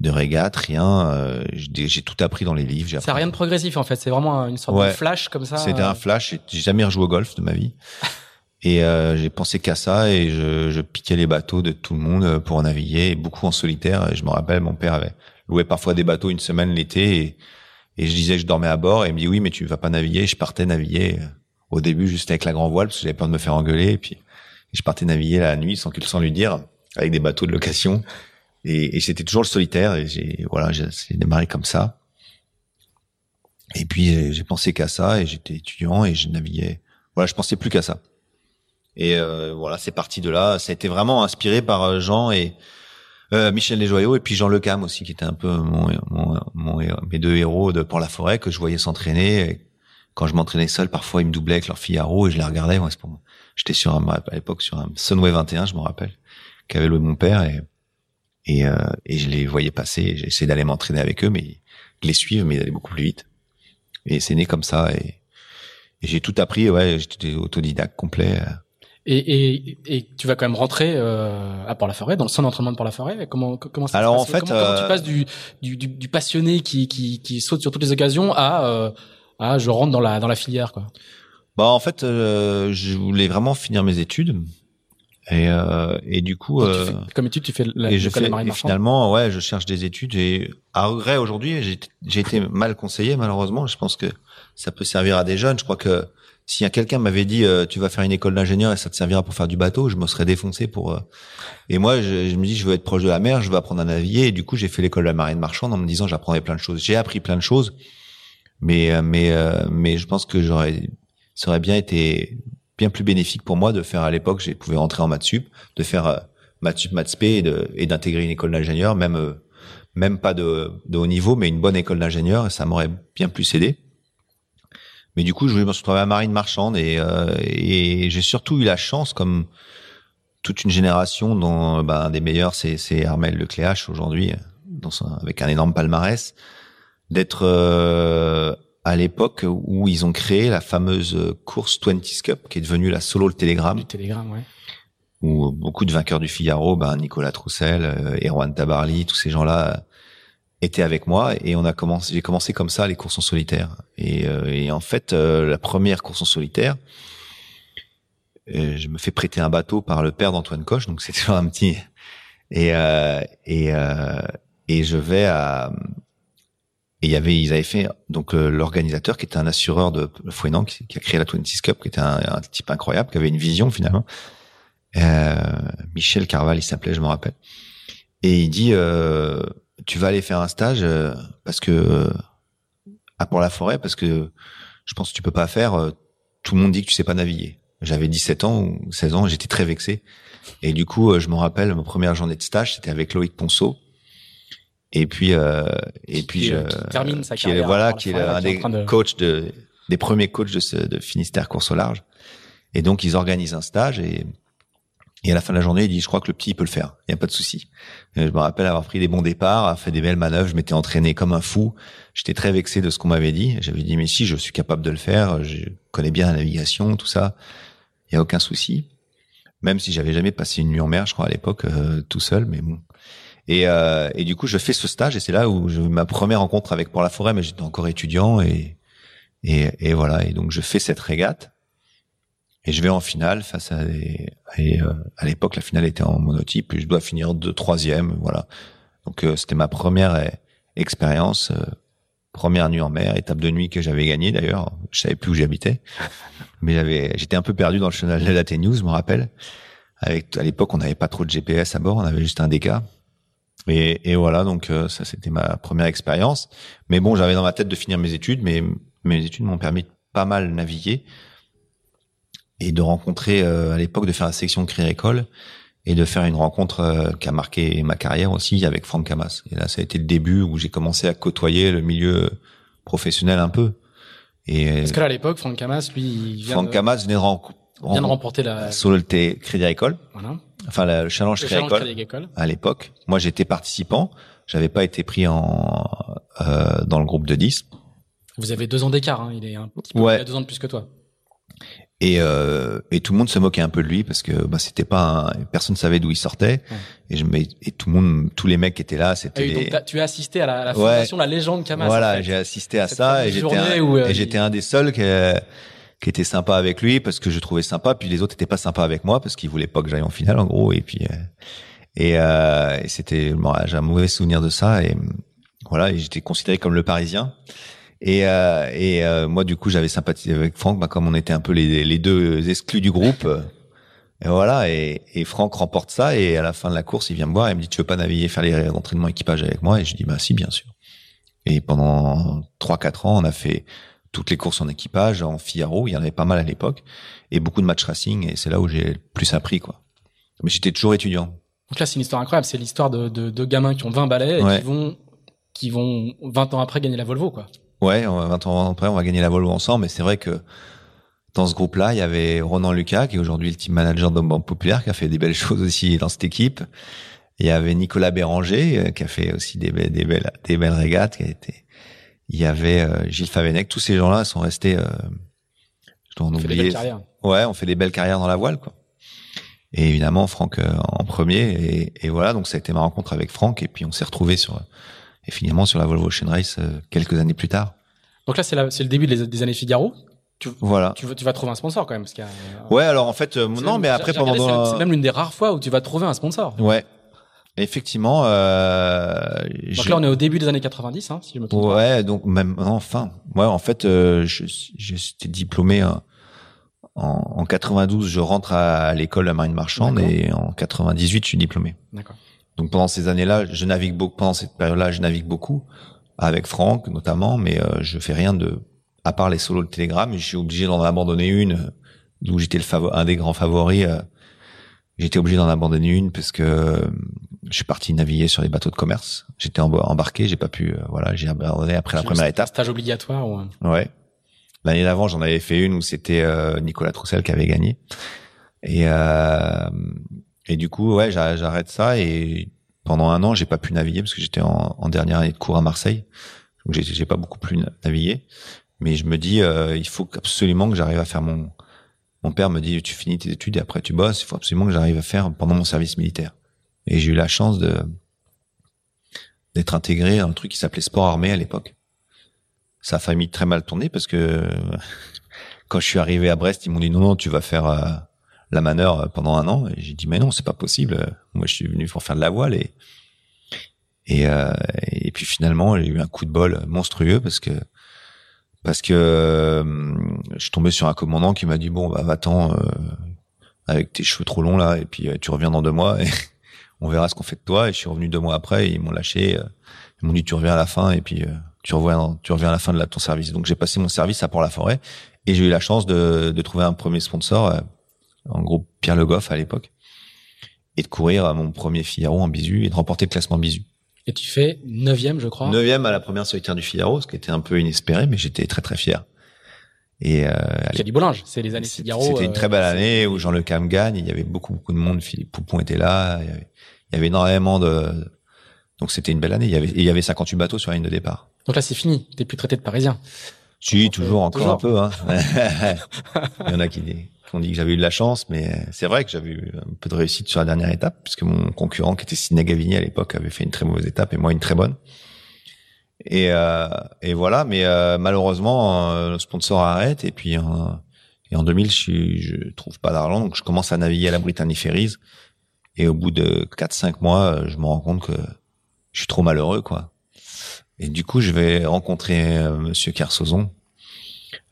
de régate, rien. Euh, j'ai tout appris dans les livres. C'est rien de progressif en fait. C'est vraiment une sorte de flash comme ça. C'était un flash. J'ai jamais rejoué au golf de ma vie. et euh, j'ai pensé qu'à ça et je, je, piquais les bateaux de tout le monde euh, pour naviguer, beaucoup en solitaire. Et je me rappelle, mon père avait loué parfois des bateaux une semaine l'été et, et, je disais que je dormais à bord et il me dit oui mais tu vas pas naviguer. Je partais naviguer au début juste avec la grand voile parce que j'avais peur de me faire engueuler et puis je partais naviguer la nuit sans qu'il sans lui dire avec des bateaux de location. Et, et c'était toujours le solitaire. Et j'ai voilà, j'ai démarré comme ça. Et puis j'ai pensé qu'à ça. Et j'étais étudiant et je naviguais. Voilà, je pensais plus qu'à ça. Et euh, voilà, c'est parti de là. Ça a été vraiment inspiré par euh, Jean et euh, Michel Desjoyaux et puis Jean Lecam aussi, qui était un peu mon, mon, mon, mes deux héros de Pour la forêt que je voyais s'entraîner. Quand je m'entraînais seul, parfois ils me doublaient avec leur Figaro et je les regardais. C'est pour. J'étais sur un, à l'époque sur un Sunway 21, je me rappelle, qu'avait loué mon père et et, euh, et je les voyais passer. J'essayais d'aller m'entraîner avec eux, mais de les suivre, mais ils allaient beaucoup plus vite. Et c'est né comme ça. Et, et j'ai tout appris. Ouais, j'étais autodidacte complet. Et, et, et, tu vas quand même rentrer euh, à Port-la-Forêt, dans le centre d'entraînement de Port-la-Forêt. Comment comment ça Alors se en fait, comment, comment, tu euh, passes du, du, du, du, passionné qui, qui, qui saute sur toutes les occasions à euh, à je rentre dans la dans la filière quoi? Bah en fait, euh, je voulais vraiment finir mes études. Et, euh, et du coup, euh, comme étude, tu fais la, et je fais, et finalement, ouais, je cherche des études. Et à regret aujourd'hui, j'ai été mal conseillé malheureusement. Je pense que ça peut servir à des jeunes. Je crois que si quelqu'un m'avait dit euh, tu vas faire une école d'ingénieur et ça te servira pour faire du bateau, je me serais défoncé pour. Euh, et moi, je, je, me dis je veux être proche de la mer, je veux apprendre à naviguer. Et du coup, j'ai fait l'école de la marine marchande en me disant j'apprendrai plein de choses. J'ai appris plein de choses, mais euh, mais mais je pense que j'aurais ça aurait bien été bien plus bénéfique pour moi de faire à l'époque, j'ai pouvais rentrer en maths sup, de faire euh, maths sup, maths spé et d'intégrer une école d'ingénieur, même euh, même pas de, de haut niveau, mais une bonne école d'ingénieur, ça m'aurait bien plus aidé. Mais du coup, je me suis retrouvé à marine marchande et, euh, et j'ai surtout eu la chance, comme toute une génération dont ben, un des meilleurs, c'est, c'est Armel Lecléache aujourd'hui, avec un énorme palmarès, d'être à l'époque où ils ont créé la fameuse course 20 Cup, qui est devenue la solo le Télégramme. Du Télégramme, ouais. Où beaucoup de vainqueurs du Figaro, ben Nicolas Troussel, euh, Erwan Tabarly, tous ces gens-là était avec moi et on a commencé. J'ai commencé comme ça les courses en solitaire. Et, et en fait, la première course en solitaire, je me fais prêter un bateau par le père d'Antoine Coche, donc c'était un petit et euh, et euh, et je vais à et il y avait ils avaient fait donc euh, l'organisateur qui était un assureur de Fouenan qui, a créé la 26 Cup qui était un, type incroyable qui avait une vision finalement euh, Michel Carval il s'appelait je me rappelle et il dit euh, tu vas aller faire un stage parce que à pour la forêt parce que je pense que tu peux pas faire tout le monde dit que tu sais pas naviguer j'avais 17 ans ou 16 ans, j'étais très vexé. Et du coup, euh, je me rappelle, ma première journée de stage, c'était avec Loïc Ponceau. Et puis, euh, et puis, je, qui termine sa qui est, voilà, qui est un des coachs de, des premiers coachs de, ce, de Finistère course au large. Et donc, ils organisent un stage et, et à la fin de la journée, il dit, je crois que le petit peut le faire. Il y a pas de souci. Je me rappelle avoir pris des bons départs, fait des belles manœuvres. Je m'étais entraîné comme un fou. J'étais très vexé de ce qu'on m'avait dit. J'avais dit, mais si, je suis capable de le faire. Je connais bien la navigation, tout ça il y a aucun souci. Même si j'avais jamais passé une nuit en mer, je crois à l'époque euh, tout seul, mais bon. Et, euh, et du coup, je fais ce stage et c'est là où j'ai ma première rencontre avec Pour la Forêt, mais j'étais encore étudiant et, et voilà. Et donc je fais cette régate et je vais en finale face à des. Et, euh, à l'époque, la finale était en monotype et je dois finir de troisième, voilà. Donc euh, c'était ma première euh, expérience Première nuit en mer, étape de nuit que j'avais gagnée d'ailleurs. Je savais plus où j'habitais, mais j'avais, j'étais un peu perdu dans le chenal de la News, je me rappelle. Avec à l'époque, on n'avait pas trop de GPS à bord, on avait juste un DK. Et, et voilà, donc ça c'était ma première expérience. Mais bon, j'avais dans ma tête de finir mes études, mais mes études m'ont permis de pas mal naviguer et de rencontrer euh, à l'époque de faire la section Créer École et de faire une rencontre euh, qui a marqué ma carrière aussi avec Franck Camas. Et là, ça a été le début où j'ai commencé à côtoyer le milieu professionnel un peu. Et Parce que là, à l'époque, Franck Camas, lui, il vient Franck de... Camas venait de, vient de remporter la Solté Crédit Agricole. Voilà. Enfin, le challenge, le Crédit, Agricole, à l'époque. Moi, j'étais participant. J'avais pas été pris en euh, dans le groupe de 10. Vous avez deux ans d'écart. Hein. Il est un petit peu, ouais. il a deux ans de plus que toi. Et, euh, et tout le monde se moquait un peu de lui parce que bah, c'était pas un, personne savait d'où il sortait. Et je et tout le monde tous les mecs qui étaient là c'était ah tu as assisté à la, la fondation la légende Camas voilà j'ai assisté à ça et j'étais un, euh, et j'étais un des seuls qui, qui était sympa avec lui parce que je trouvais sympa puis les autres étaient pas sympas avec moi parce qu'ils voulaient pas que j'aille en finale en gros et puis euh, et, euh, et c'était bon, j'ai un mauvais souvenir de ça et voilà j'étais considéré comme le parisien et, euh, et euh, moi, du coup, j'avais sympathisé avec Franck, bah, comme on était un peu les, les deux exclus du groupe. et voilà, et, et, Franck remporte ça, et à la fin de la course, il vient me voir et me dit, tu veux pas naviguer, faire les entraînements équipage avec moi? Et je dis, bah si, bien sûr. Et pendant trois quatre ans, on a fait toutes les courses en équipage, en Figaro, il y en avait pas mal à l'époque, et beaucoup de match racing, et c'est là où j'ai le plus appris, quoi. Mais j'étais toujours étudiant. Donc là, c'est une histoire incroyable, c'est l'histoire de, de, de, gamins qui ont 20 balais et qui vont qui vont 20 ans après gagner la Volvo, quoi. Ouais, 20 ans après, on va gagner la Volvo ensemble. Mais c'est vrai que dans ce groupe-là, il y avait Ronan Lucas, qui est aujourd'hui le team manager de Banque Populaire, qui a fait des belles choses aussi dans cette équipe. Il y avait Nicolas Béranger, euh, qui a fait aussi des belles, des belles, des belles régates. Qui a été... Il y avait euh, Gilles Favenec. Tous ces gens-là sont restés. Euh, je dois en on oublier. Fait des belles carrières. Ouais, on fait des belles carrières dans la voile, quoi. Et évidemment, Franck euh, en premier. Et, et, voilà, donc ça a été ma rencontre avec Franck. Et puis on s'est retrouvé sur et finalement sur la Volvo Ocean Race euh, quelques années plus tard. Donc là, c'est le début des, années Figaro. Tu, voilà. Tu, tu, vas trouver un sponsor quand même. Parce ouais, alors en fait, euh, non, mais après pendant. C'est même l'une des rares fois où tu vas trouver un sponsor. Ouais. Effectivement. Euh, donc là, on est au début des années 90, hein, si je me trompe. Ouais, donc même enfin. Ouais, en fait, euh, j'étais diplômé en, en 92. Je rentre à l'école de marine marchande et en 98, je suis diplômé. D'accord. Donc pendant ces années-là, je navigue beaucoup. Pendant cette période-là, je navigue beaucoup avec Franck notamment, mais euh, je fais rien de à part les solos de Télégramme. Je suis obligé d'en abandonner une d'où j'étais le favori, un des grands favoris. Euh, j'étais obligé d'en abandonner une parce que euh, je suis parti naviguer sur les bateaux de commerce. J'étais embarqué, j'ai pas pu. Euh, voilà, j'ai abandonné après la première étape. Stage obligatoire ou Ouais. L'année d'avant, j'en avais fait une où c'était Nicolas Troussel qui avait gagné. Et et du coup, ouais, j'arrête ça et pendant un an, j'ai pas pu naviguer parce que j'étais en, dernière année de cours à Marseille. Donc j'ai pas beaucoup pu naviguer. Mais je me dis, euh, il faut absolument que j'arrive à faire mon. Mon père me dit, tu finis tes études et après tu bosses. Il faut absolument que j'arrive à faire pendant mon service militaire. Et j'ai eu la chance de d'être intégré à un truc qui s'appelait sport armé à l'époque. Ça a famille très mal tourné parce que quand je suis arrivé à Brest, ils m'ont dit non non, tu vas faire euh, la manœuvre pendant un an. Et j'ai dit mais non, c'est pas possible. Moi, je suis venu pour faire de la voile et et, euh, et puis finalement, j'ai eu un coup de bol monstrueux parce que parce que euh, je suis tombé sur un commandant qui m'a dit bon bah va-t'en euh, avec tes cheveux trop longs là et puis tu reviens dans deux mois et on verra ce qu'on fait de toi. Et je suis revenu deux mois après, et ils m'ont lâché, ils m'ont dit tu reviens à la fin et puis tu reviens tu reviens à la fin de la, ton service. Donc j'ai passé mon service à Port-la-Forêt et j'ai eu la chance de trouver un premier sponsor, en gros Pierre Le Goff à l'époque, et de courir à mon premier Figaro en bisu et de remporter le classement bisu. Et tu fais neuvième, je crois. Neuvième à la première solitaire du Figaro, ce qui était un peu inespéré, mais j'étais très très fier. Et euh, Thierry Bollinge, c'est les années Figaro. C'était une très belle euh, année où Jean Le Cam gagne. Il y avait beaucoup beaucoup de monde. Philippe Poupon était là. Il y avait, il y avait énormément de. Donc c'était une belle année. Il y avait il y avait 58 bateaux sur la ligne de départ. Donc là c'est fini. T'es plus traité de Parisien. Si, toujours, encore un peu. Hein. il y en a qui, on dit que j'avais eu de la chance, mais c'est vrai que j'avais eu un peu de réussite sur la dernière étape, puisque mon concurrent, qui était Sidney Gavini à l'époque, avait fait une très mauvaise étape et moi une très bonne. Et, euh, et voilà, mais euh, malheureusement, euh, le sponsor arrête et puis et en 2000, je, je trouve pas d'argent, donc je commence à naviguer à la Britannia Ferries. Et au bout de 4-5 mois, je me rends compte que je suis trop malheureux, quoi. Et du coup, je vais rencontrer Monsieur Kersozon,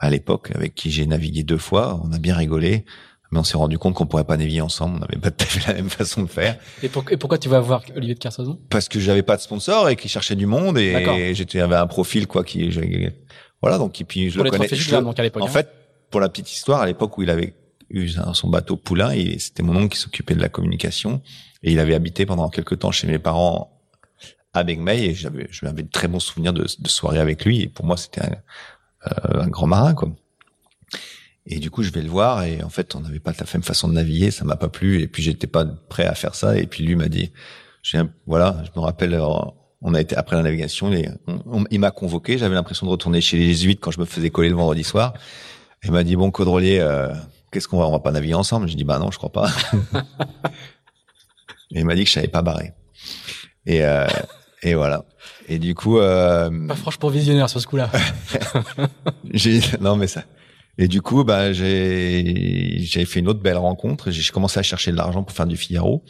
à l'époque avec qui j'ai navigué deux fois. On a bien rigolé, mais on s'est rendu compte qu'on pourrait pas naviguer ensemble. On n'avait pas tout à fait la même façon de faire. Et, pourquoi tu vas voir Olivier de Kersauzon Parce que j'avais pas de sponsor et qu'il cherchait du monde et j'étais avait un profil quoi qui voilà donc et puis je le connais. donc à. En hein. fait, pour la petite histoire, à l'époque où il avait eu son bateau Poulain, c'était mon oncle qui s'occupait de la communication et il avait habité pendant quelques temps chez mes parents à Begmey et j'avais j'avais de très bons souvenirs de, de soirées avec lui et pour moi c'était un, un grand marin, quoi. Et du coup, je vais le voir et en fait, on n'avait pas la même façon de naviguer, ça m'a pas plu et puis j'étais pas prêt à faire ça et puis lui m'a dit, voilà, je me rappelle, euh, on a été après la navigation, il m'a convoqué, j'avais l'impression de retourner chez les jésuites quand je me faisais coller le vendredi soir. Il m'a dit bon, Caudrelier, euh, qu'est-ce qu'on va, on va pas naviguer ensemble? J'ai dit bah non, je crois pas. et il m'a dit que je savais pas barrer. Et euh, et voilà. Et du coup, euh, pas franchement visionnaire sur ce coup-là. j'ai non mais ça. Et du coup, bah j'ai j'ai fait une autre belle rencontre. J'ai commencé à chercher de l'argent pour faire du Figaro.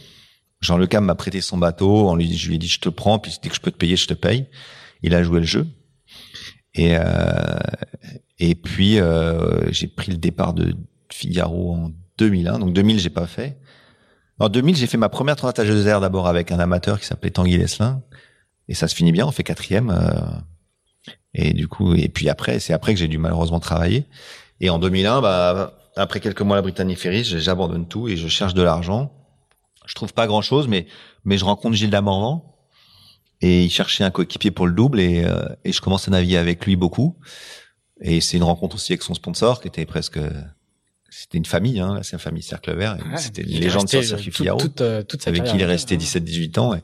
Jean Le Cam m'a prêté son bateau. On lui, je lui ai dit je te prends, puis dès que je peux te payer, je te paye. Il a joué le jeu. Et euh, et puis euh, j'ai pris le départ de Figaro en 2001. Donc 2000, j'ai pas fait. En 2000, j'ai fait ma première de air d'abord avec un amateur qui s'appelait Tanguy Leslin et ça se finit bien. On fait quatrième. Euh, et du coup, et puis après, c'est après que j'ai dû malheureusement travailler. Et en 2001, bah, après quelques mois à la Britannique Ferries, j'abandonne tout et je cherche de l'argent. Je trouve pas grand chose, mais mais je rencontre Gilles Damorvan et il cherchait un coéquipier pour le double et, euh, et je commence à naviguer avec lui beaucoup. Et c'est une rencontre aussi avec son sponsor qui était presque c'était une famille, hein, c'est une famille Cercle Vert. c'était une légende sur Circuit Figaro. Toute, toute, toute avec qui il est resté 17-18 ans. Et,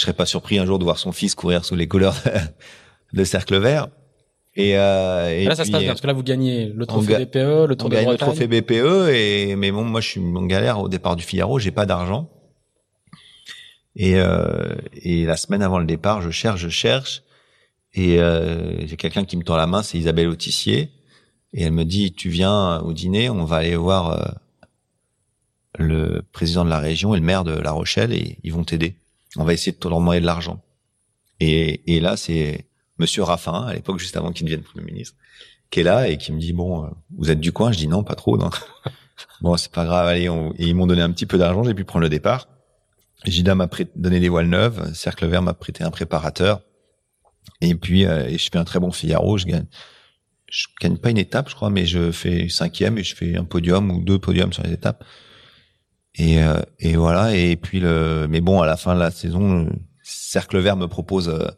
je serais pas surpris un jour de voir son fils courir sous les couleurs de, Cercle Vert. Et, euh, et là, ça se passe bien parce que là, vous gagnez le trophée BPE, le Tour on de le trophée BPE. Et mais bon, moi, je suis en galère au départ du Figaro. J'ai pas d'argent. Et, euh, et la semaine avant le départ, je cherche, je cherche. Et euh, j'ai quelqu'un qui me tend la main, c'est Isabelle Autissier. Et elle me dit, tu viens au dîner, on va aller voir le président de la région et le maire de La Rochelle et ils vont t'aider on va essayer de leur demander de l'argent. Et, et là, c'est Monsieur Raffin, à l'époque, juste avant qu'il devienne Premier ministre, qui est là et qui me dit, bon, euh, vous êtes du coin? Je dis non, pas trop. Non. bon, c'est pas grave, allez. Et ils m'ont donné un petit peu d'argent, j'ai pu prendre le départ. Gida m'a donné des voiles neuves, Cercle Vert m'a prêté un préparateur. Et puis, euh, et je fais un très bon Figaro, je gagne. Je gagne pas une étape, je crois, mais je fais cinquième et je fais un podium ou deux podiums sur les étapes. Et, euh, et voilà. Et puis le, mais bon, à la fin de la saison, Cercle Vert me propose euh,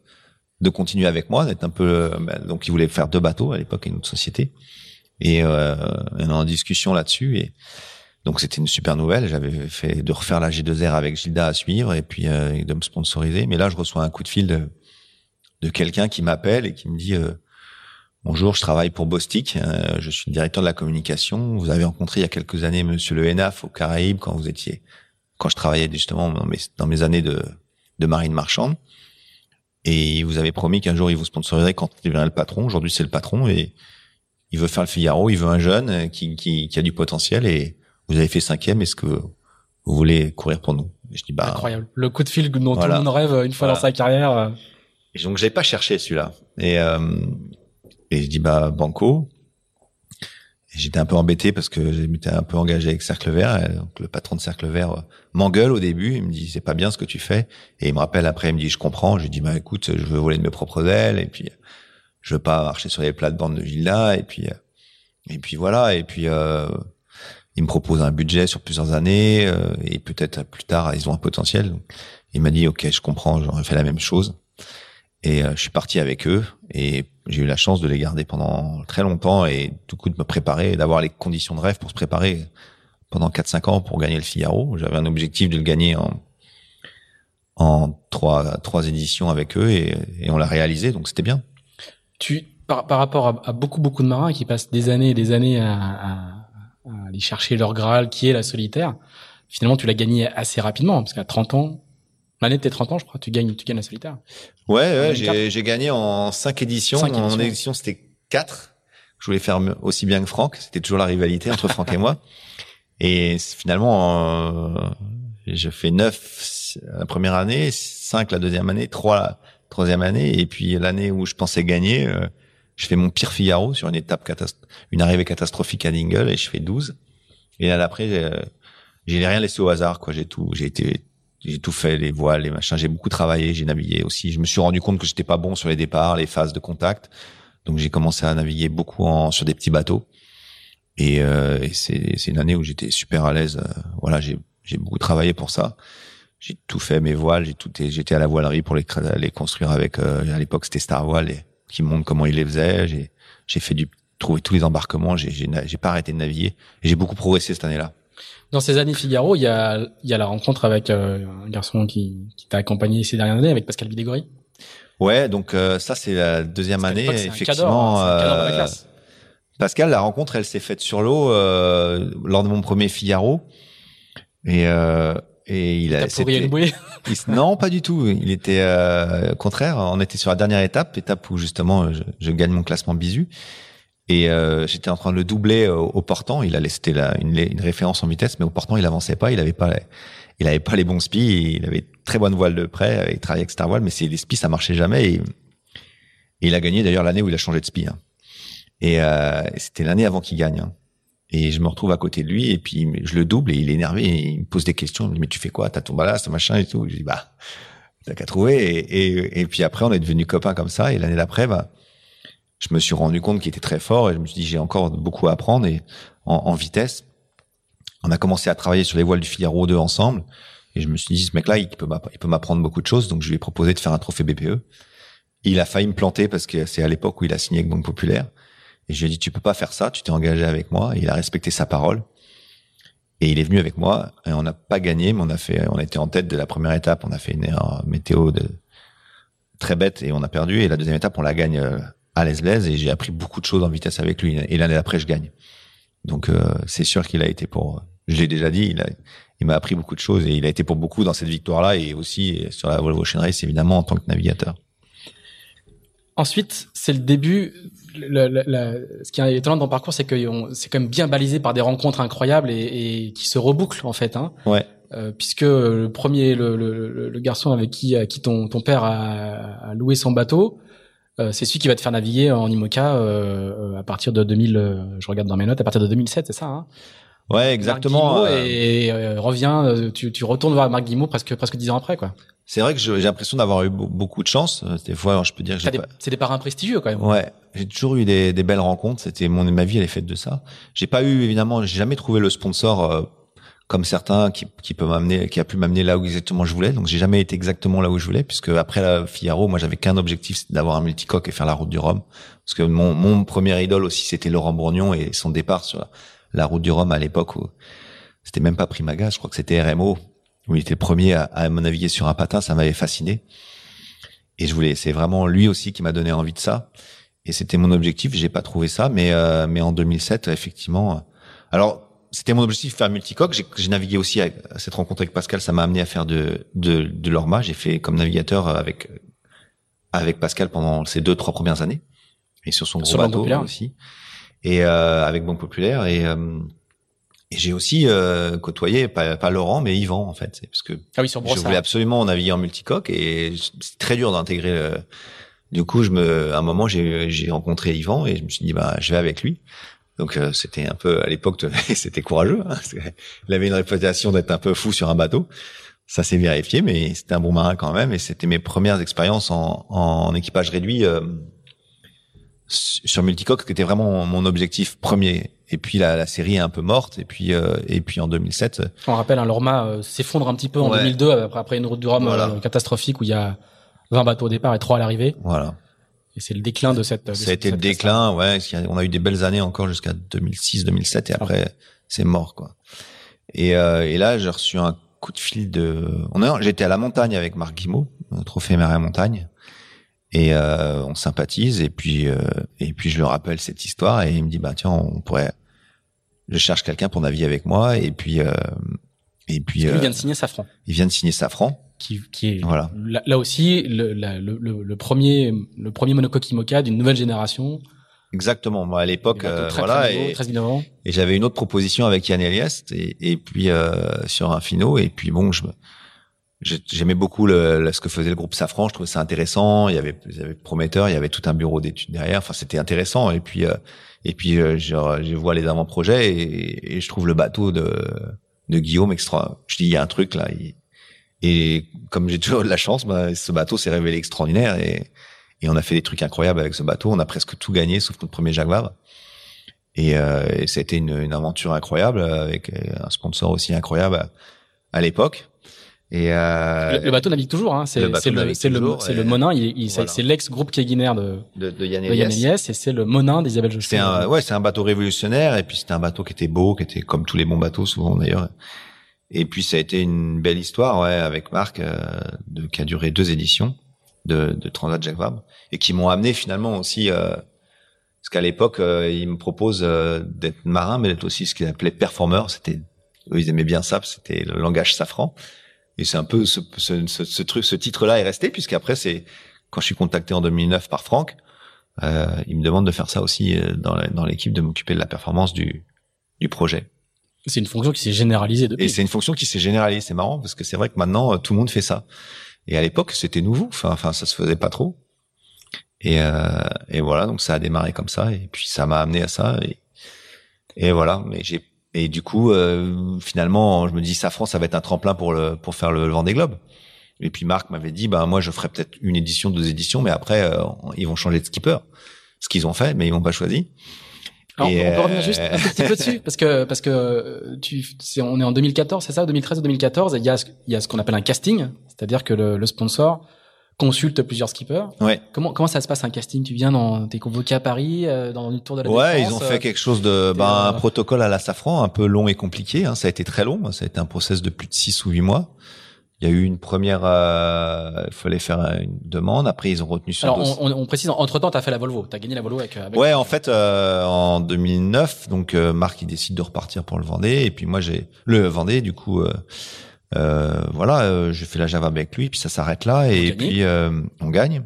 de continuer avec moi, d'être un peu. Euh, bah, donc, il voulait faire deux bateaux à l'époque, une autre société. Et euh, on est en discussion là-dessus. Et donc, c'était une super nouvelle. J'avais fait de refaire la G2R avec Gilda à suivre et puis euh, de me sponsoriser. Mais là, je reçois un coup de fil de, de quelqu'un qui m'appelle et qui me dit Bonjour, je travaille pour Bostik. Euh, je suis directeur de la communication. Vous avez rencontré il y a quelques années Monsieur Le Henaf au Caraïbes quand vous étiez, quand je travaillais justement dans mes, dans mes années de, de marine marchande. Et il vous avait promis qu'un jour il vous sponsoriserait quand il deviendrait le patron. Aujourd'hui, c'est le patron et il veut faire le Figaro. Il veut un jeune qui, qui, qui a du potentiel et vous avez fait cinquième. Est-ce que vous voulez courir pour nous? Je dis bah incroyable. Le coup de fil dont tout le monde rêve une fois dans sa carrière. Et donc j'avais pas cherché celui-là. Et euh, et je dis bah banco. J'étais un peu embêté parce que j'étais un peu engagé avec Cercle Vert. Donc le patron de Cercle Vert euh, m'engueule au début. Il me dit c'est pas bien ce que tu fais. Et il me rappelle après, il me dit je comprends. Je lui dis bah écoute, je veux voler de mes propres ailes et puis je veux pas marcher sur les plates-bandes de Villa. Et puis et puis voilà. Et puis euh, il me propose un budget sur plusieurs années euh, et peut-être plus tard ils ont un potentiel. il m'a dit ok je comprends, j'aurais fait la même chose. Et euh, je suis parti avec eux et j'ai eu la chance de les garder pendant très longtemps et du coup de me préparer, d'avoir les conditions de rêve pour se préparer pendant 4-5 ans pour gagner le Figaro. J'avais un objectif de le gagner en, en trois, trois éditions avec eux et, on l'a réalisé, donc c'était bien. Tu, par, par rapport à, beaucoup, beaucoup de marins qui passent des années et des années à, à aller chercher leur Graal, qui est la solitaire, finalement tu l'as gagné assez rapidement, parce qu'à 30 ans, L'année de tes 30 ans, je crois, tu gagnes, tu gagnes la solitaire. Ouais, ouais j'ai gagné en 5 éditions. en édition, c'était 4. Je voulais faire aussi bien que Franck. C'était toujours la rivalité entre Franck et moi. Et finalement, euh, je fais 9 la première année, 5 la deuxième année, 3 la troisième année. Et puis l'année où je pensais gagner, euh, je fais mon pire Figaro sur une étape une arrivée catastrophique à Dingle et je fais 12. Et là, après, j'ai rien laissé au hasard, quoi. J'ai tout, j'ai été j'ai tout fait, les voiles, les machins. J'ai beaucoup travaillé, j'ai navigué aussi. Je me suis rendu compte que j'étais pas bon sur les départs, les phases de contact. Donc j'ai commencé à naviguer beaucoup en, sur des petits bateaux. Et, euh, et c'est une année où j'étais super à l'aise. Euh, voilà, j'ai beaucoup travaillé pour ça. J'ai tout fait mes voiles, j'ai tout j'étais à la voilerie pour les les construire avec euh, à l'époque c'était Star Voile et, qui montre comment ils les faisaient. J'ai j'ai fait du trouver tous les embarquements, j'ai j'ai pas arrêté de naviguer j'ai beaucoup progressé cette année-là. Dans ces années Figaro, il y a, il y a la rencontre avec euh, un garçon qui, qui t'a accompagné ces dernières années, avec Pascal Bidégory. Ouais, donc euh, ça c'est la deuxième année, effectivement. Euh, Pascal, la rencontre, elle s'est faite sur l'eau lors de mon premier Figaro, et et il a. Pourri une bouée Non, pas du tout. Il était contraire. On était sur la dernière étape, étape où justement je, je gagne mon classement bisu. Et euh, j'étais en train de le doubler au, au portant. Il allait, c'était une, une, référence en vitesse, mais au portant, il avançait pas. Il avait pas, il avait pas les bons spies. Il avait très bonne voile de près. Il travaillait avec Star Voile, mais les spies, ça marchait jamais. Et, il a gagné d'ailleurs l'année où il a changé de spi. Hein. Et euh, c'était l'année avant qu'il gagne. Hein. Et je me retrouve à côté de lui et puis je le double et il est énervé il me pose des questions. Il me dit mais tu fais quoi? T'as ton ballast, machin et tout. Je dis bah t'as qu'à trouver. Et, puis après on est devenus copains comme ça. Et l'année d'après bah je me suis rendu compte qu'il était très fort et je me suis dit j'ai encore beaucoup à apprendre et en, vitesse. On a commencé à travailler sur les voiles du Figaro 2 ensemble et je me suis dit ce mec-là il peut m'apprendre beaucoup de choses donc je lui ai proposé de faire un trophée BPE. Il a failli me planter parce que c'est à l'époque où il a signé avec Banque Populaire et je lui ai dit tu peux pas faire ça, tu t'es engagé avec moi. Et il a respecté sa parole. Et il est venu avec moi et on n'a pas gagné, mais on a fait, on était en tête de la première étape. On a fait une erreur météo de très bête et on a perdu. Et la deuxième étape, on la gagne euh, à l'aise et j'ai appris beaucoup de choses en vitesse avec lui. Et l'année d'après, je gagne. Donc euh, c'est sûr qu'il a été pour. Je l'ai déjà dit, il a, il m'a appris beaucoup de choses et il a été pour beaucoup dans cette victoire-là et aussi sur la Volvo Ocean Race évidemment en tant que navigateur. Ensuite, c'est le début. Le, le, ce qui est étonnant dans le parcours, c'est que c'est quand même bien balisé par des rencontres incroyables et, et qui se rebouclent en fait. Hein. Ouais. Euh, puisque le premier, le, le, garçon avec qui, qui ton, ton père a, a loué son bateau, euh, c'est celui qui va te faire naviguer en IMOCA euh, à partir de 2000. je regarde dans mes notes, à partir de 2007, c'est ça hein? Ouais, exactement. et revient, tu, tu retournes voir Marc Guimau presque presque dix ans après, quoi. C'est vrai que j'ai l'impression d'avoir eu beaucoup de chance. Des fois, je peux dire que j'ai c'est des parrains prestigieux quand même. Ouais, j'ai toujours eu des, des belles rencontres. C'était mon ma vie, elle est faite de ça. J'ai pas eu évidemment, j'ai jamais trouvé le sponsor comme certains qui, qui peut m'amener, qui a pu m'amener là où exactement je voulais. Donc j'ai jamais été exactement là où je voulais, puisque après la Figaro, moi j'avais qu'un objectif, c'était d'avoir un multicoque et faire la route du Rhum. Parce que mon, mon premier idole aussi, c'était Laurent Bourgnon et son départ sur la, route du Rhum à l'époque où c'était même pas Primaga, je crois que c'était RMO, où il était le premier à, à naviguer sur un patin, ça m'avait fasciné. Et je voulais, c'est vraiment lui aussi qui m'a donné envie de ça. Et c'était mon objectif. J'ai pas trouvé ça, mais euh, mais en 2007, effectivement. Alors c'était mon objectif faire multicoque. J'ai navigué aussi à cette rencontre avec Pascal, ça m'a amené à faire de de, de l'orma. J'ai fait comme navigateur avec avec Pascal pendant ces deux trois premières années et sur son gros Sur bateau aussi et euh, avec Banque Populaire et, euh, et j'ai aussi euh, côtoyé pas, pas Laurent mais Yvan en fait parce que Ah oui, sur je voulais absolument naviguer en multicoque et c'est très dur d'intégrer. le- Du coup, je me, à un moment, j'ai j'ai rencontré Yvan et je me suis dit bah je vais avec lui. Donc euh, c'était un peu à l'époque, c'était courageux. Hein, il avait une réputation d'être un peu fou sur un bateau. Ça s'est vérifié, mais c'était un bon marin quand même. Et c'était mes premières expériences en, en équipage réduit euh, sur multicoque, qui était vraiment mon objectif premier. Et puis la, la série est un peu morte. Et puis euh, et puis en 2007, On rappelle, un Lorma euh, s'effondre un petit peu en Ouais. 2002 après, après une route du Rhum Voilà. euh, catastrophique où il y a 20 bateaux au départ et 3 à l'arrivée. voilà. Et c'est le déclin de cette. de Ça a été le déclin, ouais. On a eu des belles années encore jusqu'à 2006, 2007, et après c'est mort, quoi. Et, euh, et là, j'ai reçu un coup de fil de. On a, j'étais à la montagne avec Marc Guimau, au Trophée et Montagne, et euh, on sympathise. Et puis, euh, et puis je le rappelle cette histoire, et il me dit, bah tiens, on pourrait. Je cherche quelqu'un pour naviguer avec moi, et puis, euh, et puis, Lui euh, vient de signer Safran, il vient de signer Safran. Qui, qui est Voilà. là, là aussi le, la- le, le, le premier le premier monocoque IMOCA d'une nouvelle génération. Exactement. Moi, à l'époque, euh, très, voilà. très nouveaux, et-. Et j'avais une autre proposition avec Yann Eliest et, et puis euh, sur un finot et puis bon je me- j'aimais beaucoup le, le- ce que faisait le groupe Safran je trouvais ça intéressant il y avait il y avait prometteur il y avait tout un bureau d'études derrière enfin c'était intéressant et puis euh, et puis euh, je, je vois les avant-projets et, et je trouve le bateau de de Guillaume extra je dis il y a un truc là il- et comme j'ai toujours de la chance bah, ce bateau s'est révélé extraordinaire et et on a fait des trucs incroyables avec ce bateau on a presque tout gagné sauf notre premier Vabre et, euh, et ça a été une, une aventure incroyable avec euh, un sponsor aussi incroyable à, à l'époque. Et euh, le, le bateau navigue toujours. Hein. C'est le c'est le c'est le c'est le Monin. Il, il- voilà. c'est l'ex groupe Keguiner de, de, de Yann. Eliès et c'est le Monin d'Isabelle Jospin. C'était un, ouais, c'est un bateau révolutionnaire et puis c'était un bateau qui était beau, qui était comme tous les bons bateaux souvent d'ailleurs. Et puis ça a été une belle histoire, ouais, avec Marc, euh, de, qui a duré deux éditions de, de Transat Jacques Vabre et qui m'ont amené finalement aussi, euh, parce qu'à l'époque euh, ils me proposent euh, d'être marin, mais d'être aussi ce qu'ils appelaient performeur. C'était, ils aimaient bien ça, c'était le langage safran. Et c'est un peu ce, ce, ce, truc, ce titre-là est resté puisqu'après c'est quand je suis contacté en 2009 par Franck, euh, il me demande de faire ça aussi euh, dans l'équipe, de m'occuper de la performance du du projet. C'est une fonction qui s'est généralisée depuis. Et c'est une fonction qui s'est généralisée. C'est marrant parce que c'est vrai que maintenant euh, tout le monde fait ça. Et à l'époque, c'était nouveau. Enfin, enfin, ça se faisait pas trop. Et, euh, et voilà, donc ça a démarré comme ça. Et puis ça m'a amené à ça. Et, et voilà. Mais j'ai et du coup, euh, finalement, je me dis, Safran, ça va être un tremplin pour le pour faire le, Vendée Globe. Et puis Marc m'avait dit, ben moi, je ferai peut-être une édition, deux éditions, mais après, euh, ils vont changer de skipper. Ce qu'ils ont fait, mais ils m'ont pas choisi. Alors, Et, on peut revenir euh, juste un petit peu dessus parce que parce que euh, tu c'est on est en 2014 c'est ça 2013 ou 2014 et il y a ce- il y a ce qu'on appelle un casting c'est-à-dire que le, le sponsor consulte plusieurs skippers Ouais. comment comment ça se passe un casting? Tu viens dans t'es convoqué à Paris euh, dans une tour de la Ouais, ils ont euh, fait quelque chose de, ben, euh, un protocole à la Safran, un peu long et compliqué. Hein. Ça a été très long. Ça a été un process de plus de six ou huit mois. Il y a eu une première, euh, il fallait faire une demande. Après, ils ont retenu sur alors on, on, on précise entre temps t'as fait la Volvo t'as gagné la Volvo avec, avec Ouais, en fait, euh, en 2009, donc euh, Marc il décide de repartir pour le Vendée, et puis moi j'ai le Vendée, du coup, euh, euh, voilà, euh, j'ai fait la Java avec lui, puis ça s'arrête là, et gagnez. puis euh, on gagne.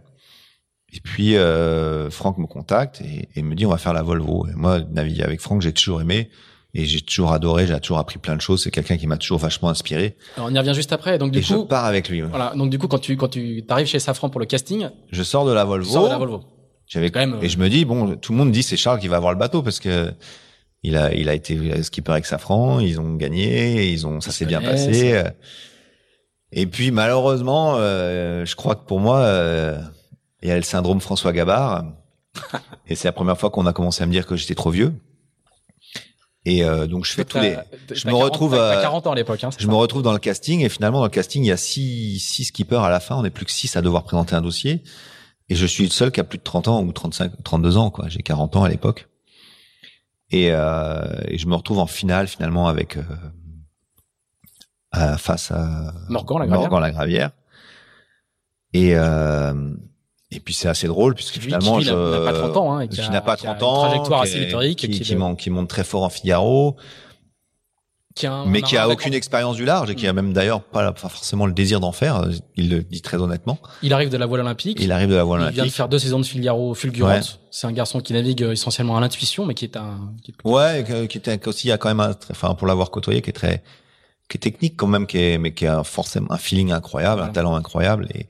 Et puis euh, Franck me contacte et, et me dit on va faire la Volvo. Et moi, naviguer avec Franck, j'ai toujours aimé et j'ai toujours adoré, j'ai toujours appris plein de choses. C'est quelqu'un qui m'a toujours vachement inspiré. alors on y revient juste après donc du et je coup pars avec lui. ouais. voilà donc du coup quand tu quand tu t'arrives chez Safran pour le casting Je sors de la Volvo. sors de la Volvo J'avais quand même, euh, et je me dis bon, tout le monde dit c'est Charles qui va avoir le bateau parce que il a il a été skipper avec Safran, ils ont gagné, ils ont ça s'est bien passé. Et puis malheureusement, euh, je crois que pour moi, euh, il y a le syndrome François Gabard. et c'est la première fois qu'on a commencé à me dire que j'étais trop vieux. Et euh, donc je fais tous les, je me 40 retrouve, t'as- t'as euh, 40 ans à l'époque hein, je ça. me retrouve dans le casting et finalement dans le casting il y a six six skippers à la fin, on n'est plus que six à devoir présenter un dossier. Et je suis le seul qui a plus de 30 ans ou 35 32 ans quoi, j'ai 40 ans à l'époque. Et, euh, et je me retrouve en finale finalement avec euh, à- face à Morgan la Gravière Morgan la Gravière. Et euh, et puis c'est assez drôle puisque Qui, finalement qui, n'a pas 30 ans, hein, qui, qui a- n'a pas qui a 30 ans, une trajectoire qui assez est- météorique, qui, qui, qui, monte, qui monte très fort en Figaro. mais qui a aucune expérience du large et qui a mm. même d'ailleurs pas forcément le désir d'en faire. Il le dit très honnêtement. Il arrive de la voile olympique. Il arrive de la voile olympique. Il vient de faire deux saisons de Figaro fulgurantes. C'est un garçon qui navigue euh, essentiellement à l'intuition, mais qui est un. Ouais, qui était aussi il y a quand même, un, enfin pour l'avoir côtoyé, qui est très, qui est technique quand même, qui est mais qui a forcément un feeling incroyable, un talent incroyable et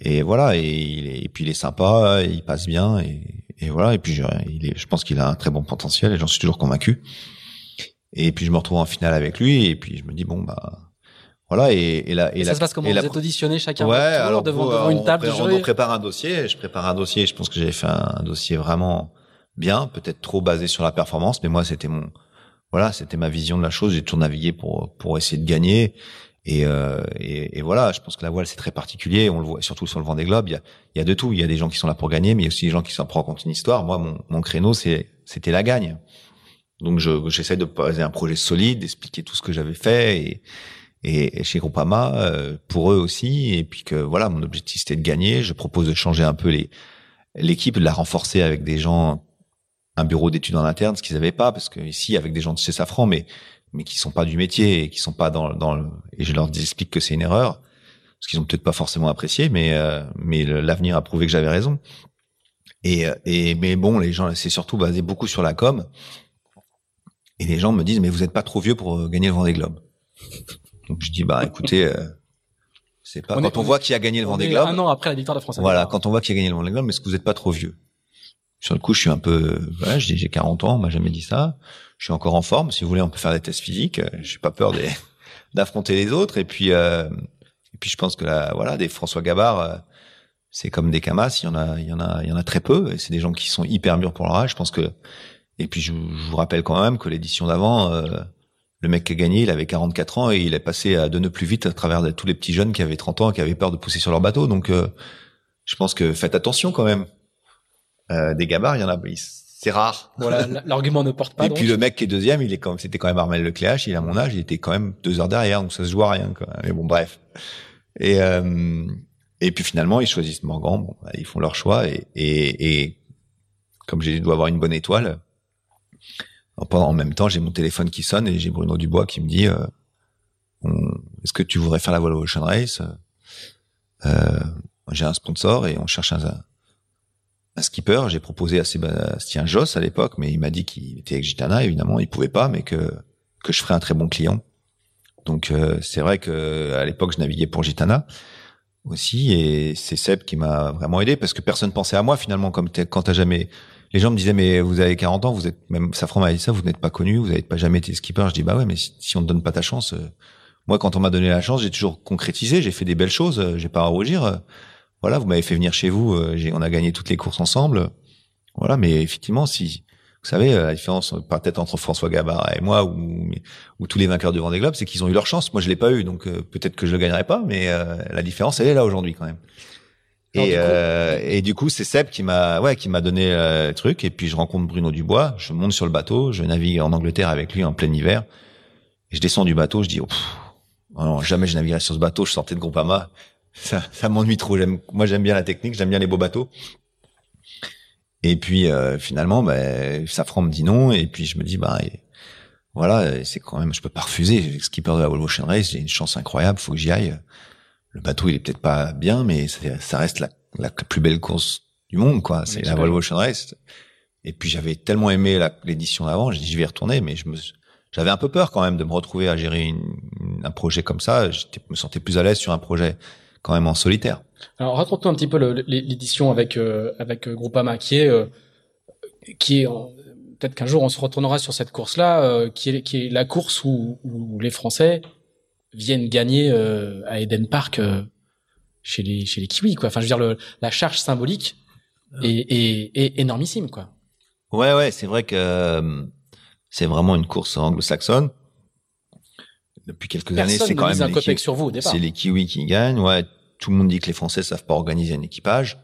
et voilà et, il est, et puis il est sympa, il passe bien et, et voilà et puis je, il est, je pense qu'il a un très bon potentiel et j'en suis toujours convaincu. Et puis je me retrouve en finale avec lui et puis je me dis bon bah voilà et, et là et, ça se passe comment vous êtes auditionné chacun ouais alors devant, devant une table on, on, prépare un dossier je prépare un dossier je pense que j'avais fait un, dossier vraiment bien peut-être trop basé sur la performance mais moi c'était mon voilà c'était ma vision de la chose j'ai toujours navigué pour pour essayer de gagner et, euh, et, et, voilà, je pense que la voile c'est très particulier. On le voit surtout sur le vent des globes. Il y a, il y a de tout. Il y a des gens qui sont là pour gagner, mais il y a aussi des gens qui s'en prennent compte une histoire. Moi, mon, mon créneau, c'était la gagne. Donc j'essaie de poser un projet solide, d'expliquer tout ce que j'avais fait et, et, chez Groupama euh, pour eux aussi. Et puis que voilà, mon objectif c'était de gagner. Je propose de changer un peu l'équipe, de la renforcer avec des gens, un bureau d'études en interne, ce qu'ils n'avaient pas, parce que ici avec des gens de chez Safran, mais mais qui sont pas du métier et qui sont pas dans dans le, et je leur explique que c'est une erreur parce qu'ils ont peut-être pas forcément apprécié, mais euh, mais l'avenir a prouvé que j'avais raison. Et, et mais bon, les gens, c'est surtout basé beaucoup sur la com. Et les gens me disent, mais vous n'êtes pas trop vieux pour euh, gagner le Vendée Globe. Donc je dis, bah écoutez, euh, c'est pas. quand on voit qui a gagné le Vendée Globe. Un an après la victoire de France. Voilà, quand on voit qui a gagné le Vendée Globe, est-ce que vous n'êtes pas trop vieux Sur le coup, je suis un peu, voilà, j'ai 40 ans, on m'a jamais dit ça. Je suis encore en forme. Si vous voulez, on peut faire des tests physiques. J'ai pas peur d'affronter les autres. Et puis, euh, et puis je pense que là, voilà, des François Gabard, euh, c'est comme des Camas. Il y en a, il y en a, il y en a très peu. Et c'est des gens qui sont hyper mûrs pour leur âge. Je pense que et puis je, vous rappelle quand même que l'édition d'avant, euh, le mec qui a gagné, il avait 44 ans et il est passé à deux nœuds plus vite à travers tous les petits jeunes qui avaient 30 ans et qui avaient peur de pousser sur leur bateau. Donc euh, je pense que faites attention quand même. Euh, des gabards, il y en a, c'est rare. Voilà, l'argument ne porte pas. Et puis le mec qui est deuxième, il est quand c'était quand même Armel Lecléache, il a mon âge, il était quand même deux heures derrière, donc ça se joue à rien. Quoi. Mais bon, bref. Et et puis finalement, ils choisissent Morgan. Bon, bah, ils font leur choix et et, et comme j'ai dois avoir une bonne étoile, en même temps, j'ai mon téléphone qui sonne et j'ai Bruno Dubois qui me dit euh, Est-ce que tu voudrais faire la voile Ocean Race? Euh, J'ai un sponsor et on cherche un, un skipper. J'ai proposé à Sébastien Joss à l'époque, mais il m'a dit qu'il était avec Gitana. Évidemment, il pouvait pas, mais que que je ferais un très bon client. Donc euh, c'est vrai que à l'époque, je naviguais pour Gitana aussi, et c'est Seb qui m'a vraiment aidé parce que personne pensait à moi finalement. Comme quand t'as jamais les gens me disaient mais vous avez 40 ans, vous êtes même Safran m'a dit ça, vous n'êtes pas connu, vous n'avez pas jamais été skipper. Je dis bah ouais, mais si, on te donne pas ta chance, euh, moi quand on m'a donné la chance, j'ai toujours concrétisé, j'ai fait des belles choses, euh, j'ai pas à rougir. Euh, voilà, vous m'avez fait venir chez vous, on a gagné toutes les courses ensemble. Voilà, mais effectivement, si vous savez la différence peut-être entre François Gabard et moi ou, ou tous les vainqueurs du Vendée Globe, c'est qu'ils ont eu leur chance. Moi, je l'ai pas eu, donc peut-être que je le gagnerai pas, mais la différence, elle est là aujourd'hui quand même. Et, euh, et du coup, c'est Seb qui m'a, ouais, qui m'a donné euh, le truc. Et puis je rencontre Bruno Dubois. Je monte sur le bateau. Je navigue en Angleterre avec lui en plein hiver. Et je descends du bateau. Je dis, oh, non, jamais je naviguerai sur ce bateau. Je sortais de Groupama. Ça, ça m'ennuie trop. J'aime, moi, j'aime bien la technique. J'aime bien les beaux bateaux. Et puis euh, finalement, ben, Safran me dit non. Et puis je me dis, bah, voilà, c'est quand même, je peux pas refuser. Skipper de la Volvo Ocean Race, j'ai une chance incroyable. Faut que j'y aille le bateau il est peut-être pas bien, mais ça reste la, la, plus belle course du monde, quoi. C'est la Volvo Ocean Race. Et puis j'avais tellement aimé l'édition d'avant, j'ai dit je vais y retourner, mais je me, j'avais un peu peur quand même de me retrouver à gérer une, un projet comme ça. Je me sentais plus à l'aise sur un projet quand même en solitaire. Alors raconte-nous un petit peu l'édition avec euh, avec euh, Groupama, qui est euh, qui est peut-être qu'un jour on se retournera sur cette course-là, euh, qui est qui est la course où, où les Français viennent gagner à Eden Park chez les chez les Kiwis quoi. Enfin je veux dire le, la charge symbolique est, est, est énormissime quoi. Ouais ouais c'est vrai que c'est vraiment une course anglo-saxonne. Depuis quelques années c'est quand même les, sur vous, c'est les Kiwis qui gagnent. Ouais tout le monde dit que les Français savent pas organiser un équipage.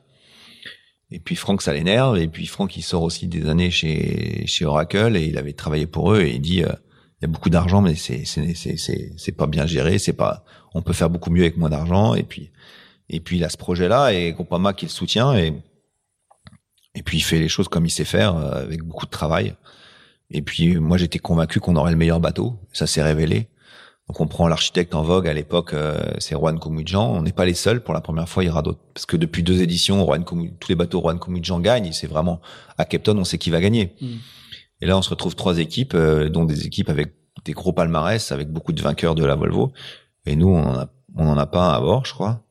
Et puis Franck, ça l'énerve. Et puis Franck, il sort aussi des années chez chez Oracle et il avait travaillé pour eux et il dit il y a beaucoup d'argent, mais c'est c'est c'est c'est pas bien géré. C'est pas, on peut faire beaucoup mieux avec moins d'argent. Et puis et puis il a ce projet-là et Groupama qui le soutient et et puis il fait les choses comme il sait faire euh, avec beaucoup de travail. Et puis moi j'étais convaincu qu'on aurait le meilleur bateau. Ça s'est révélé. Donc on prend l'architecte en vogue à l'époque, euh, c'est Juan Comudjan. On n'est pas les seuls. Pour la première fois, il y aura d'autres. Parce que depuis deux éditions, Juan tous les bateaux Juan Comudjan gagnent. C'est vraiment à Cape on sait qui va gagner. Mm. Et là, on se retrouve trois équipes, euh, dont des équipes avec des gros palmarès, avec beaucoup de vainqueurs de la Volvo. Et nous, on en a, on a pas un à bord, je crois.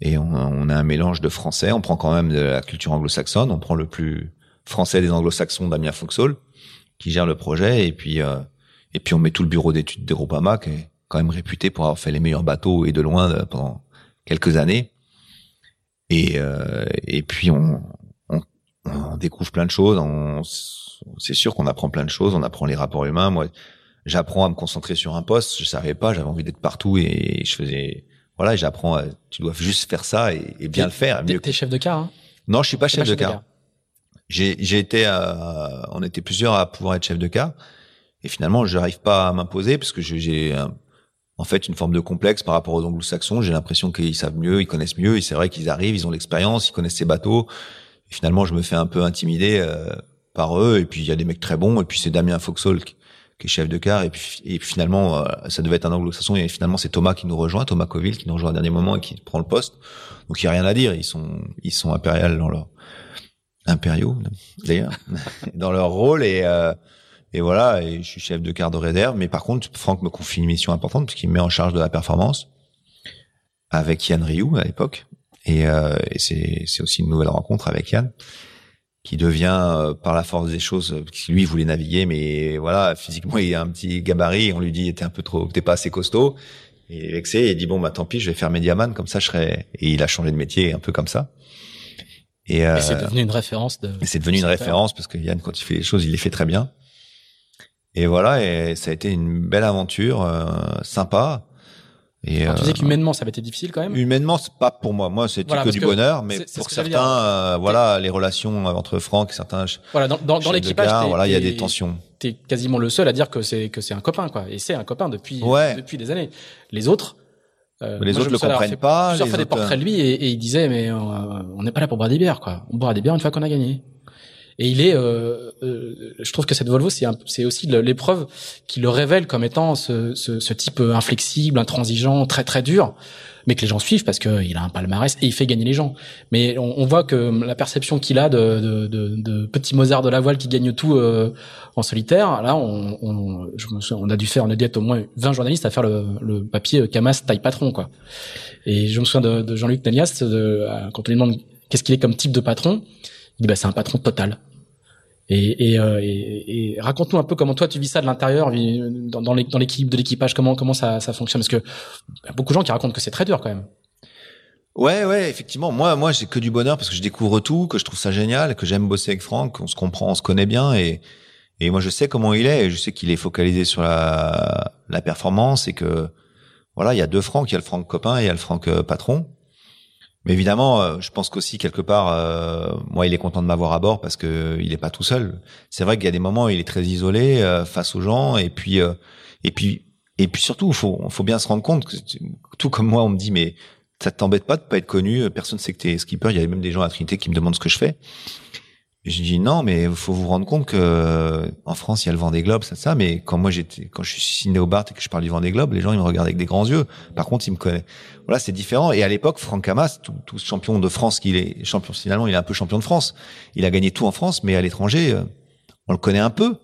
Et on, on a un mélange de français. On prend quand même de la culture anglo-saxonne. On prend le plus français des anglo-saxons, Damien Foxhall, qui gère le projet. Et puis, euh, et puis on met tout le bureau d'études de Groupama, qui est quand même réputé pour avoir fait les meilleurs bateaux et de loin euh, pendant quelques années. Et, euh, et puis on, on, on, découvre plein de choses. On, c'est sûr qu'on apprend plein de choses. On apprend les rapports humains. Moi, j'apprends à me concentrer sur un poste. Je savais pas. J'avais envie d'être partout et je faisais. Voilà, j'apprends. Tu dois juste faire ça et, bien le faire. T'es chef de car hein? Non, je suis pas chef, de, car. J'ai, j'ai été. À, on était plusieurs à pouvoir être chef de car. Et finalement, je n'arrive pas à m'imposer parce que j'ai en fait une forme de complexe par rapport aux anglo-saxons. J'ai l'impression qu'ils savent mieux, ils connaissent mieux. Et c'est vrai qu'ils arrivent, ils ont l'expérience, ils connaissent ces bateaux. Et finalement, je me fais un peu intimider euh, par eux. Et puis il y a des mecs très bons. Et puis c'est Damien Foxhall qui, est chef de car. Et puis, et finalement, euh, ça devait être un anglo-saxon. Et finalement, c'est Thomas qui nous rejoint, Thomas Coville qui nous rejoint au dernier moment et qui prend le poste. Donc il y a rien à dire. Ils sont ils sont impériaux dans leur impériaux d'ailleurs dans leur rôle et euh, et voilà, et je suis chef de quart de réserve. Mais par contre, Franck me confie une mission importante puisqu'il me met en charge de la performance avec Yann Rioux à l'époque. Et, euh, et c'est, c'est aussi une nouvelle rencontre avec Yann qui devient euh, par la force des choses lui voulait naviguer mais voilà physiquement il a un petit gabarit on lui dit t'es un peu trop t'es pas assez costaud et vexé il dit bon bah tant pis je vais faire médiaman comme ça je serai et il a changé de métier un peu comme ça et, euh, et c'est devenu une référence de c'est devenu une référence parce que Yann quand il fait les choses il les fait très bien et voilà, et ça a été une belle aventure, euh, sympa. Et Alors, tu disais euh, qu'humainement, ça avait été difficile quand même. Humainement, c'est pas pour moi. Moi, c'était que du bonheur, mais pour certains, euh, voilà, les relations entre Franck et certains. Voilà, dans, dans, dans l'équipage, voilà, il y a des tensions. T'es quasiment le seul à dire que c'est que c'est un copain, quoi. Et c'est un copain depuis depuis des années. Les autres. Euh, les autres le comprennent pas. J'ai fait des portraits de lui et, et il disait mais on n'est pas là pour boire des bières, quoi. On boira des bières une fois qu'on a gagné. Et il est, euh, euh, je trouve que cette Volvo, c'est, aussi l'épreuve qui le révèle comme étant ce, ce, ce, type inflexible, intransigeant, très très dur, mais que les gens suivent parce qu'il a un palmarès et il fait gagner les gens. Mais on, on voit que la perception qu'il a de, de, de, de, petit Mozart de la voile qui gagne tout euh, en solitaire, là, on, on, je me souviens, on a dû faire, on a dû être au moins 20 journalistes à faire le, le papier Camas taille patron, quoi. Et je me souviens de, Jean-Luc Nanias, de, quand on lui demande qu'est-ce qu'il est comme type de patron, il dit bah c'est un patron total. Et, euh, et, et raconte-nous un peu comment toi tu vis ça de l'intérieur, dans, dans l'équipe de l'équipage, comment comment ça, ça fonctionne, parce que y a beaucoup de gens qui racontent que c'est très dur quand même. Ouais, ouais, effectivement. Moi, moi, j'ai que du bonheur parce que je découvre tout, que je trouve ça génial, que j'aime bosser avec Franck, on se comprend, on se connaît bien, et et moi, je sais comment il est, et je sais qu'il est focalisé sur la la performance, et que voilà, il y a deux Franck, il y a le Franck copain et il y a le Franck euh, patron. Mais évidemment, euh, je pense qu'aussi quelque part, euh, moi, il est content de m'avoir à bord parce que il est pas tout seul. C'est vrai qu'il y a des moments où il est très isolé euh, face aux gens, et puis, et puis, et puis surtout, faut, faut bien se rendre compte que tout comme moi, on me dit, mais ça t'embête pas de pas être connu Personne sait que t'es skipper. Il y a même des gens à Trinité qui me demandent ce que je fais. Je dis non, mais il faut vous rendre compte que en France, il y a le vent des globes, ça, ça. Mais quand moi j'étais, quand je suis signé au Bart et que je parle du vent des globes, les gens ils me regardent avec des grands yeux. Par contre, ils me connaissent. Voilà, c'est différent. Et à l'époque, Franck Hamas, tout, tout, champion de France qu'il est, champion finalement, il est un peu champion de France. Il a gagné tout en France, mais à l'étranger, euh, on le connaît un peu.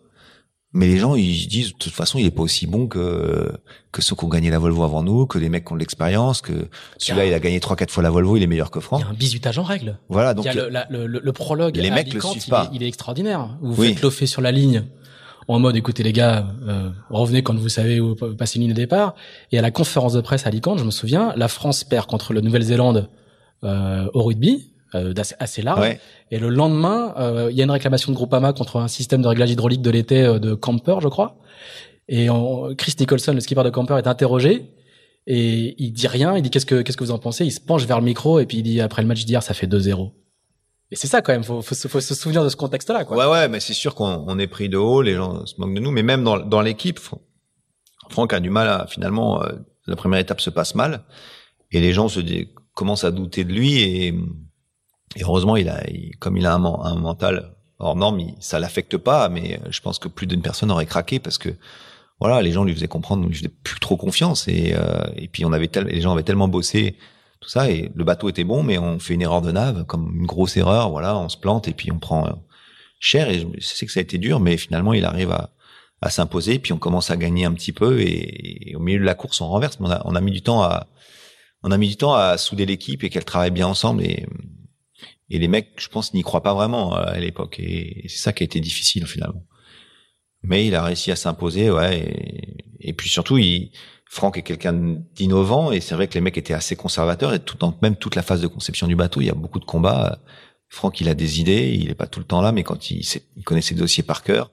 Mais les gens, ils disent, de toute façon, il est pas aussi bon que, que ceux qui ont gagné la Volvo avant nous, que les mecs qui ont de l'expérience, que celui-là, il a gagné trois, quatre fois la Volvo, il est meilleur que Franck. Il y a un bisutage en règle. Voilà, donc. Il y a le, le, le, prologue. Les mecs le suivent pas. Il est, extraordinaire. Vous oui. faites sur la ligne en mode, écoutez les gars, euh, revenez quand vous savez où passer une ligne de départ. Et à la conférence de presse à Alicante, je me souviens, la France perd contre le Nouvelle-Zélande euh, au rugby euh, assez large. Et le lendemain, euh, il y a une réclamation de Groupama contre un système de réglage hydraulique de l'été euh, de Camper, je crois. Et Chris Nicholson, le skipper de Camper, est interrogé et il dit rien. Il dit qu'est-ce que qu'est-ce que vous en pensez? Il se penche vers le micro et puis il dit après le match d'hier, ça fait 2-0. Et c'est ça quand même. Faut, faut, faut, se souvenir de ce contexte-là. Quoi. Ouais, ouais, mais c'est sûr qu'on est pris de haut. Les gens se moquent de nous, mais même dans, dans l'équipe, Franck a du mal à finalement. la première étape se passe mal et les gens se commencent à douter de lui et et heureusement, il a, comme il a un, un, mental hors norme, ça l'affecte pas, mais je pense que plus d'une personne aurait craqué parce que voilà, les gens lui faisaient comprendre, lui faisaient plus trop confiance et et puis on avait les gens avaient tellement bossé tout ça et le bateau était bon, mais on fait une erreur de nave, comme une grosse erreur, voilà, on se plante et puis on prend cher et je sais que ça a été dur, mais finalement il arrive à à s'imposer, puis on commence à gagner un petit peu et, au milieu de la course on renverse. on a, on a mis du temps à on a mis du temps à souder l'équipe et qu'elle travaille bien ensemble et et les mecs, je pense, n'y croient pas vraiment euh, à l'époque et, c'est ça qui a été difficile finalement. Mais il a réussi à s'imposer, ouais. Et, puis surtout, il, Franck est quelqu'un d'innovant et c'est vrai que les mecs étaient assez conservateurs et tout même toute la phase de conception du bateau, il y a beaucoup de combats. Franck, il a des idées, il est pas tout le temps là, mais quand il, il connaît ses dossiers par cœur,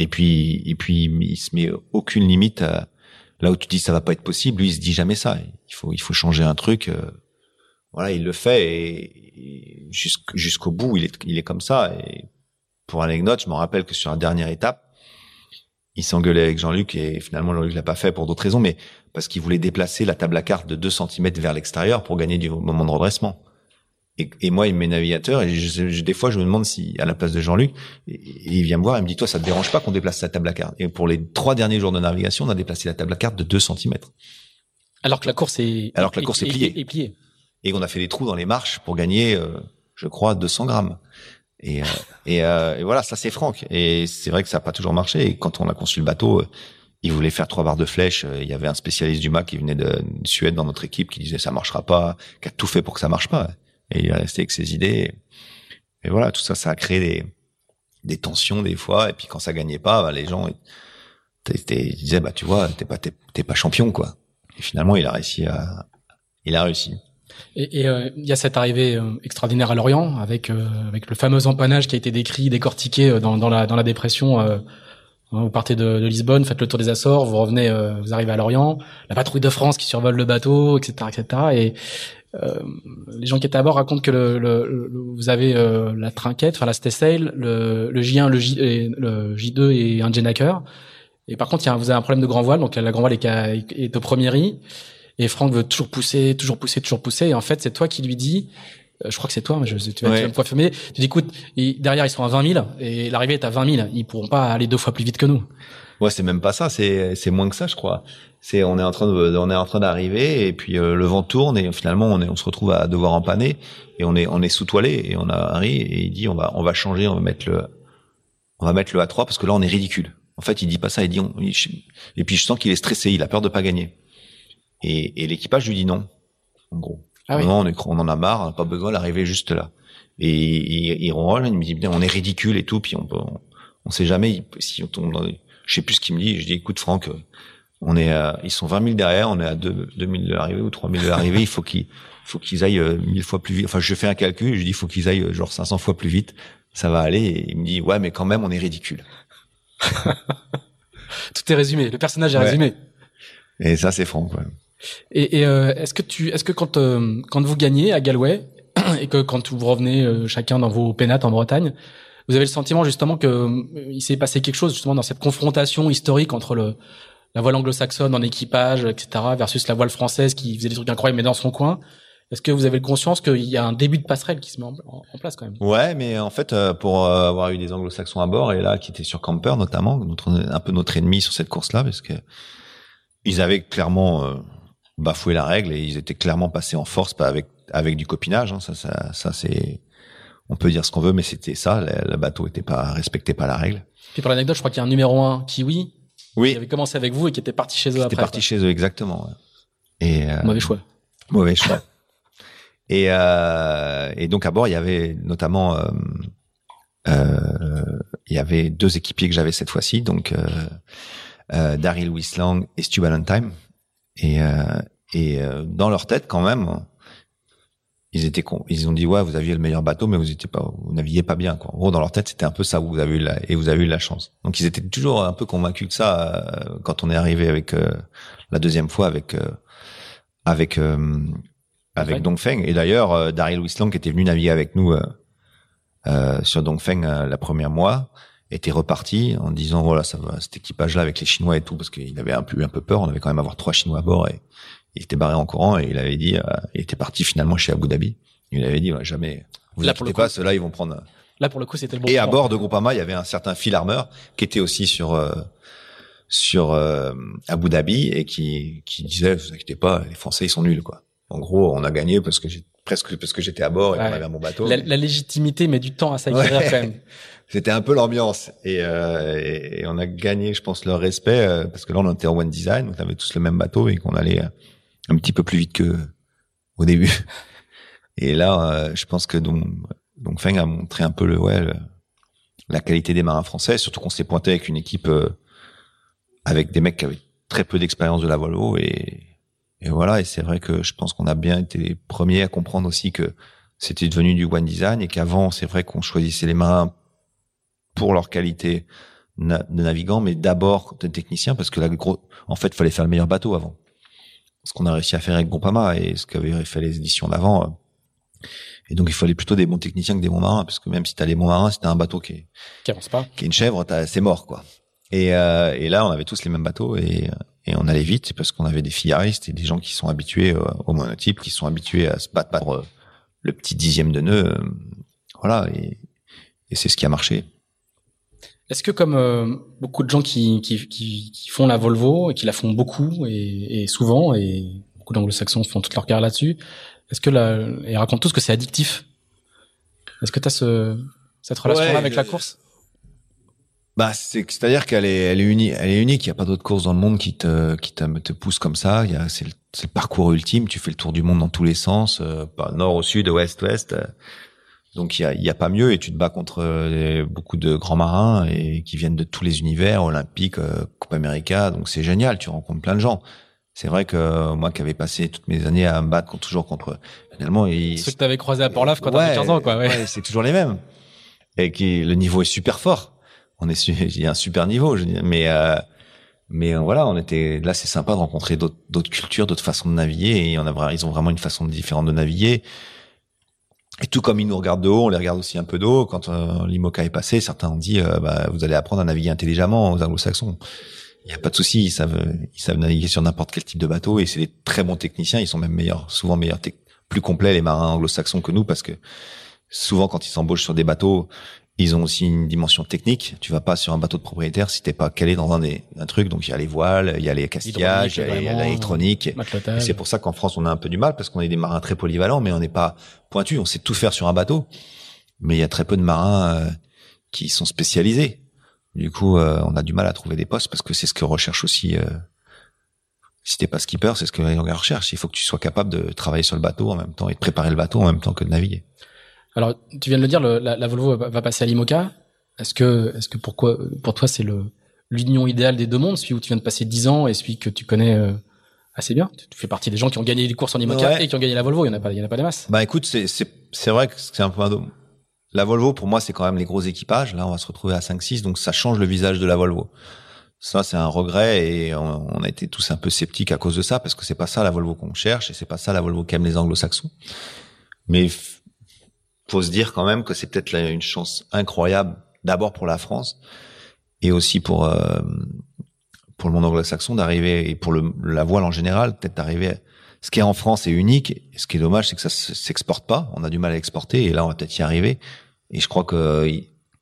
et puis, et puis, il se met aucune limite à, là où tu dis ça va pas être possible. Lui, il se dit jamais ça. Il faut, il faut changer un truc. Voilà, il le fait et, jusqu'au bout, il est, il est comme ça. Et pour l'anecdote, je me rappelle que sur la dernière étape, il s'engueulait avec Jean-Luc et finalement Jean-Luc l'a pas fait pour d'autres raisons, mais parce qu'il voulait déplacer la table à cartes de 2 cm vers l'extérieur pour gagner du moment de redressement. Et, et, moi, il met navigateur et je, des fois, je me demande si, à la place de Jean-Luc, il vient me voir et me dit, toi, ça te dérange pas qu'on déplace la table à carte? Et pour les trois derniers jours de navigation, on a déplacé la table à carte de 2 cm. Alors que la course est, alors que la course est, pliée. Est pliée. Et on a fait des trous dans les marches pour gagner, euh, je crois, 200 grammes. Et, euh, et, euh, et, voilà, ça c'est Franck. Et c'est vrai que ça n'a pas toujours marché. Et quand on a conçu le bateau, il voulait faire trois barres de flèche. Il y avait un spécialiste du MAC qui venait de Suède dans notre équipe qui disait ça marchera pas, qui a tout fait pour que ça marche pas et il est resté avec ses idées. Et voilà, tout ça, ça a créé des, des tensions des fois. Et puis quand ça gagnait pas, bah, les gens ils disaient bah tu vois, t'es pas t'es, pas champion quoi. Et finalement, il a réussi à il a réussi. Et, euh, il y a cette arrivée euh, extraordinaire à Lorient avec euh, avec le fameux empannage qui a été décrit, décortiqué dans, dans la dans la dépression. Hein, vous partez de, de, Lisbonne, faites le tour des Açores, vous revenez, vous arrivez à Lorient, la patrouille de France qui survole le bateau, etc., etc. Et euh, les gens qui étaient à bord racontent que le, le, vous avez euh, la trinquette, enfin la Staysail, le, le J1, le, J, le J2 et un Jenaker. Et par contre, y a, vous avez un problème de grand voile, donc la grand voile est, est au premier riz. Et Franck veut toujours pousser, toujours pousser, toujours pousser. Et en fait, c'est toi qui lui dis, euh, je crois que c'est toi, mais je, tu vas, ouais. me confirmer. Tu dis, écoute, derrière ils sont à 20 000 et l'arrivée est à 20 000. Ils pourront pas aller deux fois plus vite que nous. Ouais, c'est même pas ça. C'est c'est moins que ça, je crois. C'est on est en train de on est en train d'arriver et puis euh, le vent tourne et finalement on est on se retrouve à devoir empanner et on est on est sous toilé et on a Harry et il dit on va on va changer on va mettre le on va mettre le A3 parce que là on est ridicule. En fait, il dit pas ça. Il dit on, et puis je sens qu'il est stressé. Il a peur de pas gagner. Et, et l'équipage lui dit non. En gros. Ah oui. Non, on, est, on en a marre. On n'a pas besoin d'arriver juste là. Et il, il, me dit on est ridicule et tout. Puis on peut on, on sait jamais si on tombe dans je sais plus ce qu'il me dit. Je dis, écoute, Franck, on est, à, ils sont 20 000 derrière, on est à 2, 000 de l'arrivée ou 3 000 de l'arrivée. il faut qu'ils, faut qu'ils aillent euh, mille fois plus vite. Enfin, je fais un calcul. Je dis, il faut qu'ils aillent euh, genre 500 fois plus vite. Ça va aller. Et il me dit, ouais, mais quand même, on est ridicule. Tout est résumé. Le personnage est résumé. Et ça, c'est Franck. Ouais. Et, et euh, est-ce que tu, est-ce que quand quand vous gagnez à Galway et que quand vous revenez chacun dans vos pénates en Bretagne, vous avez le sentiment justement que euh, il s'est passé quelque chose justement dans cette confrontation historique entre le la voile anglo-saxonne en équipage, etc., versus la voile française qui faisait des trucs incroyables mais dans son coin? Est-ce que vous avez le conscience qu'il y a un début de passerelle qui se met en, place quand même? Ouais, mais en fait, euh, pour euh, avoir eu des anglo-saxons à bord et là qui étaient sur Camper notamment, notre, un peu notre ennemi sur cette course-là, parce que ils avaient clairement bafoué la règle et ils étaient clairement passés en force, pas avec avec du copinage. Hein, ça, ça, ça c'est on peut dire ce qu'on veut, mais c'était ça. Le, bateau était pas respectait pas la règle. Puis pour l'anecdote, je crois qu'il y a un numéro un kiwi. Oui. Qui avait commencé avec vous et qui était parti chez eux qui après. Était parti chez eux exactement. Et euh, mauvais choix. Mauvais choix. et euh, et donc à bord il y avait notamment euh, euh il y avait deux équipiers que j'avais cette fois-ci, donc euh, euh, Daryl Wislang et Stu Valentine. Et et dans leur tête quand même ils étaient ils ont dit ouais vous aviez le meilleur bateau mais vous étiez pas vous naviguiez pas bien quoi. En gros dans leur tête c'était un peu ça vous avez eu la, et vous avez eu la chance. Donc ils étaient toujours un peu convaincus de ça euh, quand on est arrivé avec euh, la deuxième fois avec euh, avec avec Dongfeng et d'ailleurs Daryl Wislang qui était venu naviguer avec nous sur Dongfeng la première mois était reparti en disant voilà ça va cet équipage là avec les Chinois et tout parce qu'il avait un peu un peu peur on avait quand même avoir trois Chinois à bord et il était barré en courant et il avait dit, euh, il était parti finalement chez Abu Dhabi. Il avait dit, ouais, jamais, vous inquiétez pas, ceux-là, ils vont prendre, Là, pour le coup, c'était le bon. Et à bord de Groupama, il y avait un certain Phil Armour qui était aussi sur euh, sur euh, Abu Dhabi et qui qui disait, vous inquiétez pas, les Français ils sont nuls quoi. En gros, on a gagné parce que j'ai presque parce que j'étais à bord et qu'on avait bon bateau. La, la, légitimité met du temps à s'acquérir quand même. C'était un peu l'ambiance et, euh, et, on a gagné, je pense, leur respect euh, parce que là on était en one design, on avait tous le même bateau et qu'on allait un petit peu plus vite que au début. Et là, euh, je pense que donc donc Feng a montré un peu le ouais la qualité des marins français, surtout qu'on s'est pointé avec une équipe euh, avec des mecs qui avaient très peu d'expérience de la Volvo et et voilà et c'est vrai que je pense qu'on a bien été les premiers à comprendre aussi que c'était devenu du one design et qu'avant c'est vrai qu'on choisissait les marins pour leur qualité de navigants mais d'abord de techniciens parce que la gros en fait fallait faire le meilleur bateau avant ce qu'on a réussi à faire avec Groupama et ce qu'avaient fait les éditions d'avant euh, et donc il fallait plutôt des bons techniciens que des bons marins, parce que même si t'as les bons marins, si t'as un bateau qui est qui avance pas, qui est une chèvre, c'est mort quoi. Et, euh, et là on avait tous les mêmes bateaux et, et on allait vite parce qu'on avait des fillaristes et des gens qui sont habitués euh, au monotype, qui sont habitués à se battre pour euh, le petit dixième de nœud, voilà. Et, et c'est ce qui a marché. Est-ce que comme euh, beaucoup de gens qui, qui, qui, qui, font la Volvo et qui la font beaucoup et, et souvent et beaucoup d'anglo-saxons font toute leur carrière là-dessus, est-ce que la, ils racontent tous que c'est addictif? Est-ce que tu as ce, cette relation-là avec la course? Bah, c'est, c'est-à-dire qu'elle est, elle est unique. Elle est unique. Il y a pas d'autres courses dans le monde qui te, qui te, te pousse comme ça. Il y a, c'est le, c'est le parcours ultime. Tu fais le tour du monde dans tous les sens, euh, nord au sud, ouest, ouest. Donc il y a, y a pas mieux. Et tu te bats contre euh, beaucoup de grands marins et qui viennent de tous les univers, olympiques, euh, Coupe América. Donc c'est génial. Tu rencontres plein de gens. C'est vrai que moi qui avais passé toutes mes années à me battre toujours contre finalement ceux que t'avais croisé à Port-Lave quand t'avais 15 ans quoi. Ouais. c'est toujours les mêmes. Et qui le niveau est super fort. On est il y a un super niveau, je dis, mais euh, mais euh, voilà, on était là, c'est sympa de rencontrer d'autres d'autres cultures, d'autres façons de naviguer et on a ils ont vraiment une façon différente de naviguer. Et tout comme ils nous regardent de haut, on les regarde aussi un peu de haut. Quand euh, l'IMOCA est passé, certains ont dit euh, bah, vous allez apprendre à naviguer intelligemment aux anglo-saxons il n'y a pas de souci, ils savent, ils savent naviguer sur n'importe quel type de bateau et c'est des très bons techniciens. Ils sont même meilleurs, souvent meilleurs, plus complets les marins anglo-saxons que nous parce que souvent quand ils s'embauchent sur des bateaux, ils ont aussi une dimension technique. Tu vas pas sur un bateau de propriétaire si t'es pas calé dans un, des, un truc. Donc il y a les voiles, il y a les castillages, il y a l'électronique. C'est pour ça qu'en France on a un peu du mal parce qu'on est des marins très polyvalents, mais on n'est pas pointus. On sait tout faire sur un bateau, mais il y a très peu de marins euh, qui sont spécialisés. Du coup, euh, on a du mal à trouver des postes parce que c'est ce que recherche aussi. Euh, si t'es pas skipper, c'est ce que les gens recherchent. Il faut que tu sois capable de travailler sur le bateau en même temps et de préparer le bateau en même temps que de naviguer. Alors, tu viens de le dire, la, la, Volvo va, passer à l'IMOCA. Est-ce que, est-ce que pourquoi, pour toi, c'est le l'union idéale des deux mondes, celui où tu viens de passer 10 ans et celui que tu connais euh, assez bien? Tu fais partie des gens qui ont gagné les courses en IMOCA et qui ont gagné la Volvo. Il y en a pas, il y en a pas des masses. Bah écoute, c'est c'est c'est vrai que c'est un peu un la Volvo, pour moi, c'est quand même les gros équipages. Là, on va se retrouver à 5-6, donc ça change le visage de la Volvo. Ça, c'est un regret et on, a été tous un peu sceptiques à cause de ça, parce que c'est pas ça la Volvo qu'on cherche et c'est pas ça la Volvo qu'aiment les anglo-saxons. Mais faut se dire quand même que c'est peut-être une chance incroyable, d'abord pour la France et aussi pour euh, pour le monde anglo-saxon d'arriver et pour le, la voile en général, peut-être d'arriver ce qui est en France est unique. Ce qui est dommage, c'est que ça s'exporte pas. On a du mal à exporter et là, on va peut-être y arriver. Et je crois que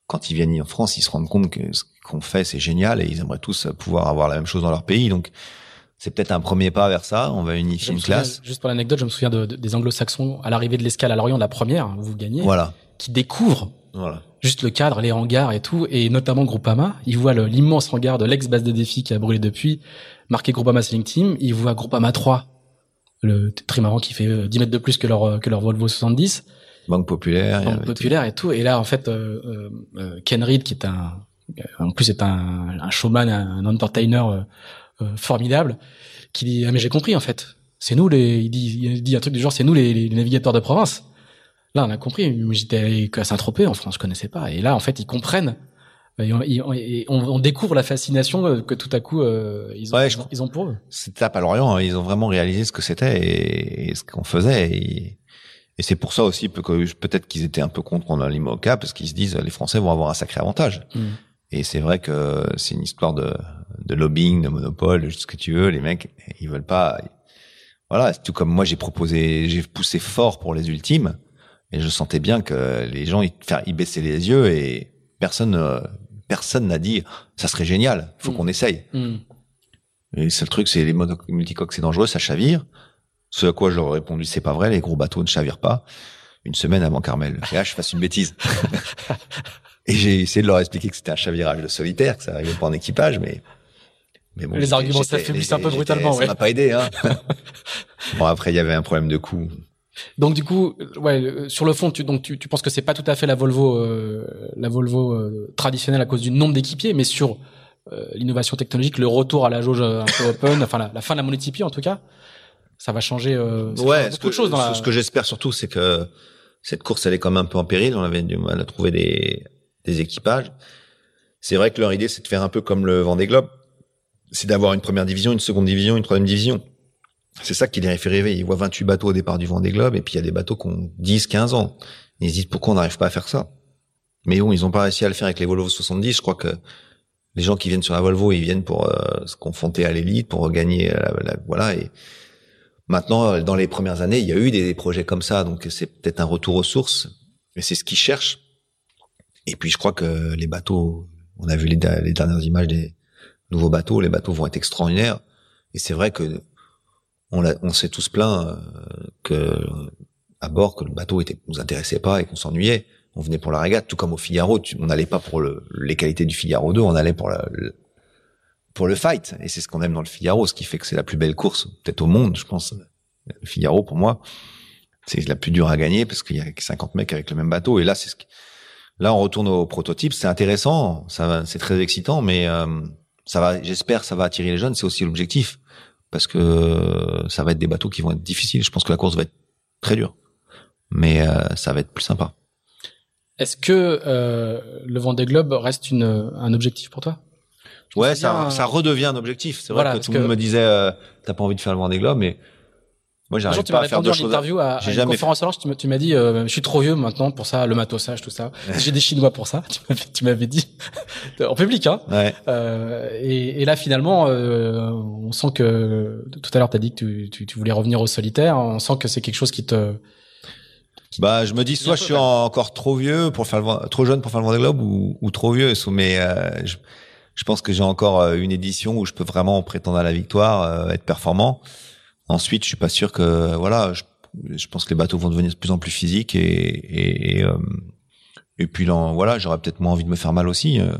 quand ils viennent en France, ils se rendent compte que ce qu'on fait, c'est génial et ils aimeraient tous pouvoir avoir la même chose dans leur pays. Donc, c'est peut-être un premier pas vers ça. On va unifier une classe. juste pour l'anecdote, je me souviens de, des anglo-saxons à l'arrivée de l'escale à Lorient, la première, où vous gagnez. Voilà. Qui découvrent. Voilà. Juste le cadre, les hangars et tout, et notamment Groupama. Ils voient l'immense hangar de l'ex-base de défi qui a brûlé depuis, marqué Groupama Sailing Team. Ils voient Groupama 3 le trimaran qui fait 10 euh, mètres de plus que leur euh, que leur Volvo 70 banque populaire banque populaire et tout et là en fait euh, euh, Ken Reed qui est un en plus est un, un showman un entertainer euh, formidable qui dit ah mais j'ai compris en fait c'est nous les il dit il dit un truc du genre c'est nous les, les, navigateurs de province là on a compris j'étais à Saint-Tropez en France je connaissais pas et là en fait ils comprennent et on, découvre la fascination euh, que tout à coup euh, ils, ont, ils, ont, pour eux. Cette étape à Lorient, hein, ils ont vraiment réalisé ce que c'était et, ce qu'on faisait. Et, et c'est pour ça aussi peut-être qu'ils étaient un peu contre en l'IMOCA parce qu'ils se disent les Français vont avoir un sacré avantage. Mm. Et c'est vrai que c'est une histoire de, de lobbying, de monopole, ce que tu veux. Les mecs, ils veulent pas. Voilà, tout comme moi j'ai proposé, j'ai poussé fort pour les ultimes Et je sentais bien que les gens, ils, ils baissaient les yeux et personne, euh, personne n'a dit, ça serait génial, faut mm. qu'on essaye. Mm. Et le seul truc, c'est les multicoques, c'est dangereux, ça chavire. Ce à quoi j'aurais répondu, c'est pas vrai, les gros bateaux ne chavirent pas. Une semaine avant Carmel. Et là, je fasse une bêtise. et j'ai essayé de leur expliquer que c'était un chavirage de solitaire, que ça arrivait pas en équipage, mais mais bon, les arguments s'affaiblissent un peu brutalement. Ça m'a pas aidé. Hein. bon après, il y avait un problème de coût. Donc du coup, ouais, sur le fond, tu donc tu, tu penses que c'est pas tout à fait la Volvo, euh, la Volvo euh, traditionnelle à cause du nombre d'équipiers, mais sur euh, l'innovation technologique, le retour à la jauge un peu open, enfin la, fin de la monotypie en tout cas, ça va changer. ouais, beaucoup de choses. Dans Ce que j'espère surtout, c'est que cette course, elle est comme un peu en péril. On avait du mal à trouver des, des équipages. C'est vrai que leur idée, c'est de faire un peu comme le Vendée Globe, c'est d'avoir une première division, une seconde division, une troisième division. C'est ça qui les fait rêver. Ils voient 28 bateaux au départ du Vendée Globe, et puis il y a des bateaux qui ont 10, 15 ans. Ils se disent pourquoi on n'arrive pas à faire ça? Mais bon, ils n'ont pas réussi à le faire avec les Volvo 70. Je crois que les gens qui viennent sur la Volvo, ils viennent pour euh, se confronter à l'élite, pour gagner, la, voilà. Et maintenant, dans les premières années, il y a eu des projets comme ça, donc c'est peut-être un retour aux sources. Mais c'est ce qu'ils cherchent. Et puis je crois que les bateaux, on a vu les, dernières images des nouveaux bateaux, les bateaux vont être extraordinaires. Et c'est vrai que on, s'est tous plaints euh, que à bord que le bateau était nous intéressait pas et qu'on s'ennuyait. On venait pour la régate, tout comme au Figaro. on n'allait pas pour le, les qualités du Figaro 2, on allait pour le, pour le fight. Et c'est ce qu'on aime dans le Figaro, ce qui fait que c'est la plus belle course peut-être au monde, je pense. Le Figaro pour moi, c'est la plus dure à gagner parce qu'il y a 50 mecs avec le même bateau. Et là, c'est ce là on retourne au prototype. C'est intéressant, ça, c'est très excitant, mais euh, ça va. J'espère, ça va attirer les jeunes. C'est aussi l'objectif parce que ça va être des bateaux qui vont être difficiles. Je pense que la course va être très dure, mais euh, ça va être plus sympa. Est-ce que euh, le Vendée Globe reste une, un objectif pour toi? Ouais, ça, ça redevient un objectif. C'est vrai que tout le monde me disait, euh, t'as pas envie de faire le Vendée Globe, mais moi, j'arrive à faire deux choses. interview à, à une conférence alors, tu m'as dit, euh, je suis trop vieux maintenant pour ça, le matosage, tout ça. J'ai des Chinois pour ça. Tu m'avais dit en public, hein. Ouais. Euh, et, et, là, finalement, euh, on sent que tout à l'heure, t'as dit que tu, tu, tu, voulais revenir au solitaire. On sent que c'est quelque chose qui te bah, je me dis soit je suis encore trop vieux pour faire le, trop jeune pour faire le Vendée Globe ou, ou trop vieux. Mais euh, je, je, pense que j'ai encore euh, une édition où je peux vraiment prétendre à la victoire, être performant. Ensuite, je suis pas sûr que voilà. Je, je, pense que les bateaux vont devenir de plus en plus physiques et et, et, euh, et puis là, voilà, j'aurais peut-être moins envie de me faire mal aussi. Euh.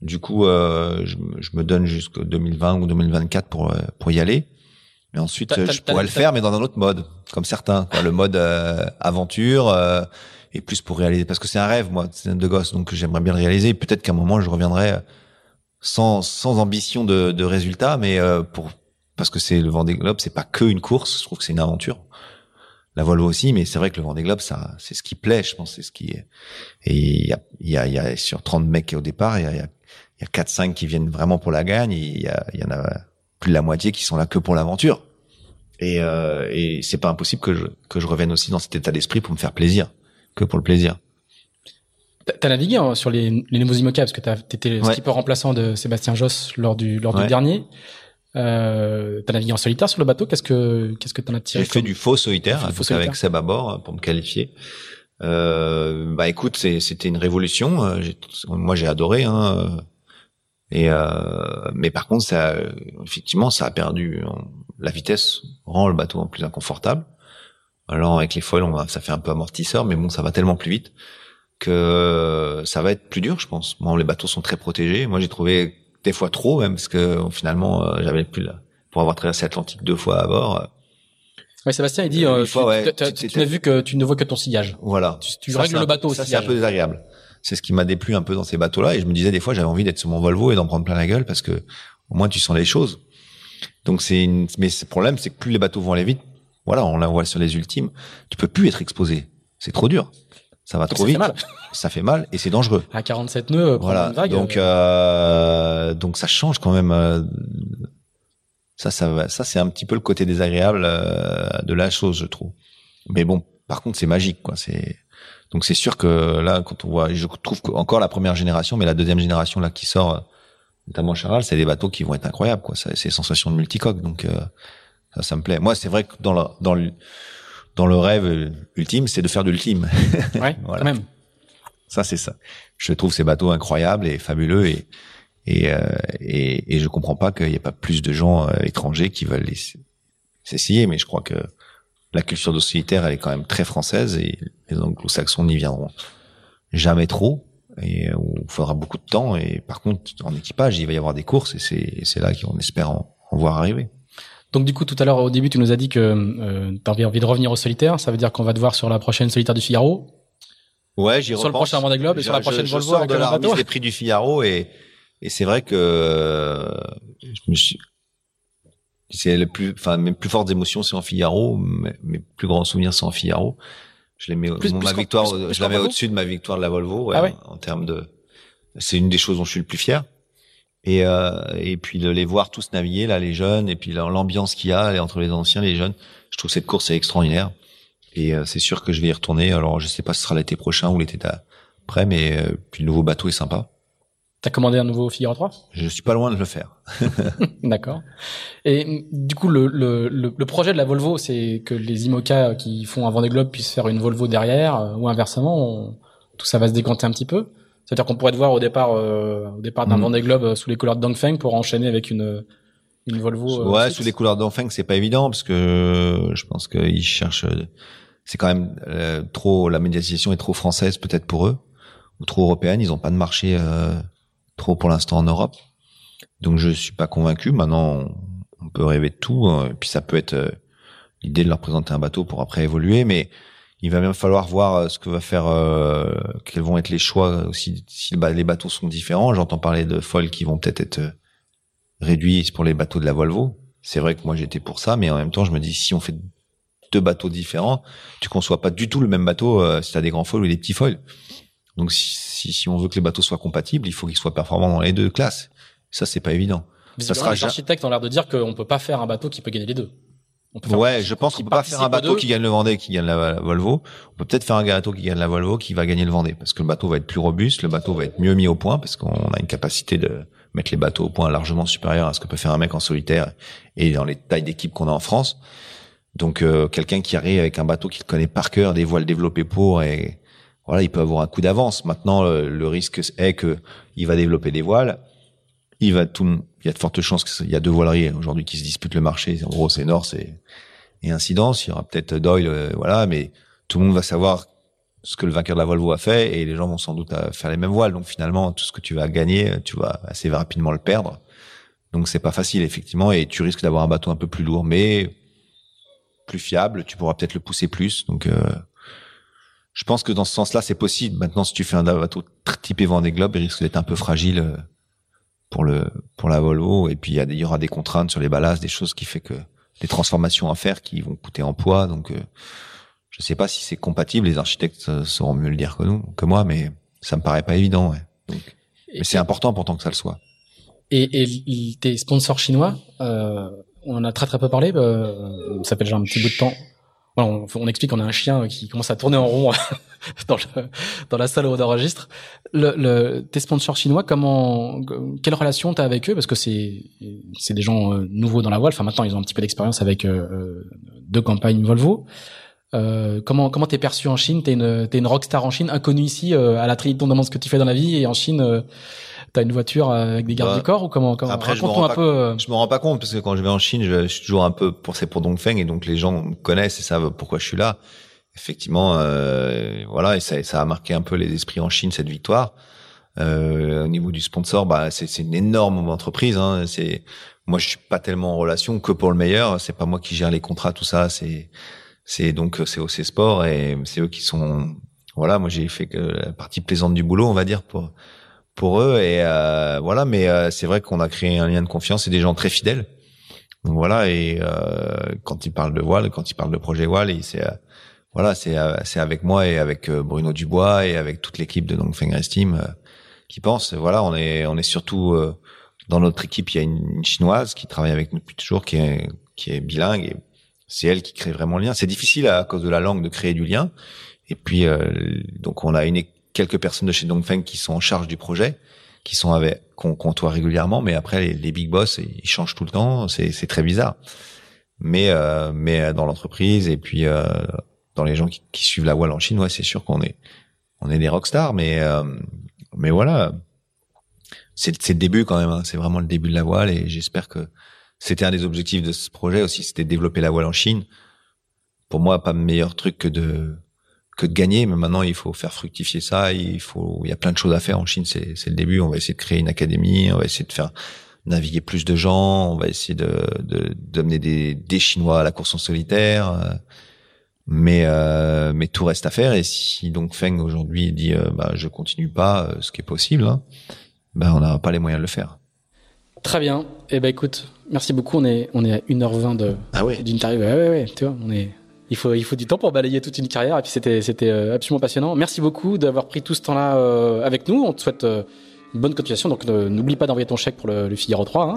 Du coup, euh, je, je, me donne jusqu'au 2020 ou 2024 pour pour y aller. Mais ensuite, je pourrais le faire, mais dans un autre mode, comme certains. Quoi, le mode aventure et plus pour réaliser. Parce que c'est un rêve, moi, c'est de gosse, donc j'aimerais bien le réaliser. Peut-être qu'à un moment, je reviendrai sans sans ambition de, de résultat, mais pour parce que c'est le Vendée Globe, c'est pas que une course. Je trouve que c'est une aventure. La Volvo aussi, mais c'est vrai que le Vendée Globe, ça, c'est ce qui plaît, je pense, c'est ce qui est. Et il y a, y a, y a sur 30 mecs au départ, il y a, y a, y a 4-5 qui viennent vraiment pour la gagne. Il y a, y en a plus de la moitié qui sont là que pour l'aventure. Et, euh, et c'est pas impossible que je, que je revienne aussi dans cet état d'esprit pour me faire plaisir, que pour le plaisir. T'as navigué hein, sur les, les nouveaux IMOCA parce que t'étais le skipper remplaçant de Sébastien Josse lors du lors du dernier. Euh, t'as navigué en solitaire sur le bateau. Qu'est-ce que qu'est-ce que t'en as tiré J'ai fait du faux solitaire, avec Seb à bord hein, pour me qualifier. Euh, bah écoute, c'était une révolution. Euh, moi, j'ai adoré. Hein, euh, et euh, mais par contre, ça, effectivement, ça a perdu. La vitesse rend le bateau plus inconfortable. Alors avec les foils, on ça fait un peu amortisseur, mais bon, ça va tellement plus vite que ça va être plus dur, je pense. Bon, les bateaux sont très protégés. Moi, j'ai trouvé des fois trop même parce que finalement euh, j'avais plus là pour avoir traversé l'Atlantique deux fois à bord. Euh, oui, Sébastien, il dit, euh, tu, n'as vu que tu ne vois que ton sillage. Voilà. Tu, règles le bateau ça, c'est un peu désagréable. C'est ce qui m'a déplu un peu dans ces bateaux-là. Et je me disais des fois, j'avais envie d'être sur mon Volvo et d'en prendre plein la gueule parce que au moins tu sens les choses. Donc c'est une... mais le problème, c'est que plus les bateaux vont aller vite, voilà, on la voit sur les ultimes, tu peux plus être exposé. C'est trop dur ça va trop vite. Fait mal. Ça fait mal et c'est dangereux. À 47 nœuds, euh, voilà. donc euh, donc ça change quand même. Euh, ça, ça, ça c'est un petit peu le côté désagréable euh, de la chose, je trouve. Mais bon, par contre, c'est magique, quoi. C'est donc c'est sûr que là, quand on voit, je trouve qu'encore la première génération, mais la deuxième génération là qui sort, notamment Charal, c'est des bateaux qui vont être incroyables, quoi. C'est sensations de multicoque, donc ça, ça me plaît. Moi, c'est vrai que dans le dans le dans le rêve ultime, c'est de faire de l'ultime. Ouais, Voilà. même. Ça, c'est ça. Je trouve ces bateaux incroyables et fabuleux et et euh, et, et je comprends pas qu'il n'y ait pas plus de gens euh, étrangers qui veulent s'essayer. Mais je crois que la culture de solitaire, elle est quand même très française et les anglo-saxons n'y viendront jamais trop et où il faudra beaucoup de temps. Et par contre, en équipage, il va y avoir des courses et c'est c'est là qu'on espère en, en voir arriver. Donc du coup, tout à l'heure au début, tu nous as dit que euh, tu avais envie de revenir au solitaire. Ça veut dire qu'on va te voir sur la prochaine solitaire du Figaro? Ouais, j'y Sur le prochain Vendée Globe et sur la Je- prochaine je, Volvo sors avec de la remise des prix du Figaro et et c'est vrai que euh, je me suis c'est le plus enfin mes plus fortes émotions c'est en Figaro mes, mes plus grands souvenirs c'est en Figaro. Je les mets Plus- ma victoire plus- je la mets au-dessus de ma victoire de la Volvo ouais, Ah ouais? en termes de c'est une des choses dont je suis le plus fier et euh, et puis de les voir tous naviguer là les jeunes et puis l'ambiance qu'il y a entre les anciens et les jeunes je trouve cette course est extraordinaire. Et euh, c'est sûr que je vais y retourner. Alors je sais pas si ce sera l'été prochain ou l'été après mais euh, puis le nouveau bateau est sympa. T'as commandé un nouveau Figaro 3 je suis pas loin de le faire. D'accord. Et du coup, le, le, le, le projet de la Volvo, c'est que les IMOCA qui font un Vendée Globe puissent faire une Volvo derrière, ou inversement, on- tout ça va se décanter un petit peu. C'est-à-dire qu'on pourrait te voir au départ, euh, au départ d'un Mhm. Vendée Globe euh, sous les couleurs de Dongfeng pour enchaîner avec une une Volvo. euh, ouais sous les couleurs d'Enfeng c'est pas évident parce que je pense qu'ils cherchent euh, c'est quand même euh, trop la médiatisation est trop française peut-être pour eux ou trop européenne. Ils ont pas de marché euh, trop pour l'instant en Europe. Donc je suis pas convaincu. Maintenant on, peut rêver de tout hein, et puis ça peut être euh, l'idée de leur présenter un bateau pour après évoluer. Mais il va même falloir voir euh, ce que va faire euh, quels vont être les choix aussi si les bateaux sont différents. J'entends parler de foils qui vont peut-être être euh, réduits pour les bateaux de la Volvo. C'est vrai que moi j'étais pour ça mais en même temps je me dis si on fait deux bateaux différents tu conçois pas du tout le même bateau euh, si t'as des grands foils ou des petits foils. Donc si, si si on veut que les bateaux soient compatibles il faut qu'ils soient performants dans les deux classes. Ça c'est pas évident. Visiblement, sera les architectes ont l'air de dire qu'on peut pas faire un bateau qui peut gagner les deux. On peut faire- Ouais, je pense qu'on peut pas faire un bateau qui gagne le Vendée, qui gagne la, la Volvo. On peut peut-être faire un bateau qui gagne la Volvo, qui va gagner le Vendée, parce que le bateau va être plus robuste, le bateau va être mieux mis au point, parce qu'on a une capacité de mettre les bateaux au point largement supérieure à ce que peut faire un mec en solitaire et dans les tailles d'équipe qu'on a en France. Donc euh, quelqu'un qui arrive avec un bateau qu'il connaît par cœur, des voiles développées pour, et voilà, il peut avoir un coup d'avance. Maintenant, le, le risque est que il va développer des voiles. Il va tout, il y a de fortes chances qu'il y a deux voileries aujourd'hui qui se disputent le marché. En gros, c'est Norse et, et Incidence. Il y aura peut-être Doyle, euh, voilà, mais tout le monde va savoir ce que le vainqueur de la Volvo a fait et les gens vont sans doute euh, faire les mêmes voiles. Donc finalement, tout ce que tu vas gagner, tu vas assez rapidement le perdre. Donc c'est pas facile effectivement et tu risques d'avoir un bateau un peu plus lourd, mais plus fiable. Tu pourras peut-être le pousser plus. Donc euh, je pense que dans ce sens-là, c'est possible. Maintenant, si tu fais un bateau typé Vendée Globe, il risque d'être un peu fragile euh, pour le pour la Volvo. Et puis il y, y aura des contraintes sur les ballasts, des choses qui fait que des transformations à faire qui vont coûter en poids. Donc euh, je sais pas si c'est compatible. Les architectes euh, sauront mieux le dire que nous, que moi, mais ça me paraît pas évident. Ouais. Donc, Et- mais c'est important pourtant que ça le soit. Et, et tes sponsors chinois, euh, on en a très très peu parlé. Euh, ça fait déjà un petit bout de temps. Voilà, on, on explique qu'on a un chien qui commence à tourner en rond dans, le- dans la salle où on enregistre. Le, le, tes sponsors chinois, comment, quelle relation t'as avec eux? Parce que c'est c'est des gens euh, nouveaux dans la voile. Enfin maintenant ils ont un petit peu d'expérience avec euh, euh, deux campagnes Volvo. Euh, comment comment t'es perçu en Chine? T'es une t'es une rockstar en Chine, inconnue ici euh, à la Trinité. On demande ce que tu fais dans la vie et en Chine euh, t'as une voiture avec des gardes Bah, du corps ou comment, comment? après, je me un pas peu. euh, Je me rends pas compte parce que quand je vais en Chine, je, je suis toujours un peu pour c'est pour Dongfeng et donc les gens me connaissent et savent pourquoi je suis là. Effectivement, euh, voilà et ça, ça a marqué un peu les esprits en Chine cette victoire. Euh, au niveau du sponsor, bah c'est c'est une énorme entreprise. Hein, c'est moi je suis pas tellement en relation que pour le meilleur. C'est pas moi qui gère les contrats, tout ça. C'est c'est donc c'est OC Sport et c'est eux qui sont voilà. Moi j'ai fait que la partie plaisante du boulot, on va dire pour pour eux et euh, voilà. Mais euh, c'est vrai qu'on a créé un lien de confiance et des gens très fidèles. Donc voilà et euh, quand ils parlent de voile quand ils parlent de projet voile c'est euh, voilà c'est euh, c'est avec moi et avec euh, Bruno Dubois et avec toute l'équipe de Dongfeng Race Team qui pense voilà on est on est surtout dans notre équipe il y a une, chinoise qui travaille avec nous depuis toujours qui est qui est bilingue et c'est elle qui crée vraiment le lien. C'est difficile à, cause de la langue de créer du lien. Et puis euh, donc on a une quelques personnes de chez Dongfeng qui sont en charge du projet, qui sont avec qu'on côtoie régulièrement, mais après les, les big boss ils changent tout le temps, c'est très bizarre. Mais euh, mais dans l'entreprise et puis euh, dans les gens qui, qui suivent la voile en Chine, ouais, c'est sûr qu'on est, on est des rockstars, mais, euh, mais voilà. C'est, c'est le début quand même, hein. c'est vraiment le début de la voile et j'espère que c'était un des objectifs de ce projet aussi, c'était de développer la voile en Chine. Pour moi, pas meilleur truc que de, que de gagner, mais maintenant il faut faire fructifier ça. Il faut, il y a plein de choses à faire en Chine. C'est, c'est le début. On va essayer de créer une académie. On va essayer de faire naviguer plus de gens. On va essayer de, de d'amener des, des Chinois à la course en solitaire. Euh, mais euh, mais tout reste à faire. Et si donc Feng aujourd'hui dit euh, bah je continue pas, ce qui est possible, hein, bah on n'a pas les moyens de le faire. Très bien. Eh ben écoute, merci beaucoup. On est on est à 1h20 de ah ouais. d'interview. Ouais, ouais, ouais, tu vois, on est il faut, il faut du temps pour balayer toute une carrière. Et puis c'était, c'était euh, absolument passionnant. Merci beaucoup d'avoir pris tout ce temps-là euh, avec nous. On te souhaite euh, une bonne continuation. Donc n'oublie pas d'envoyer ton chèque pour le, le Figaro 3. Hein.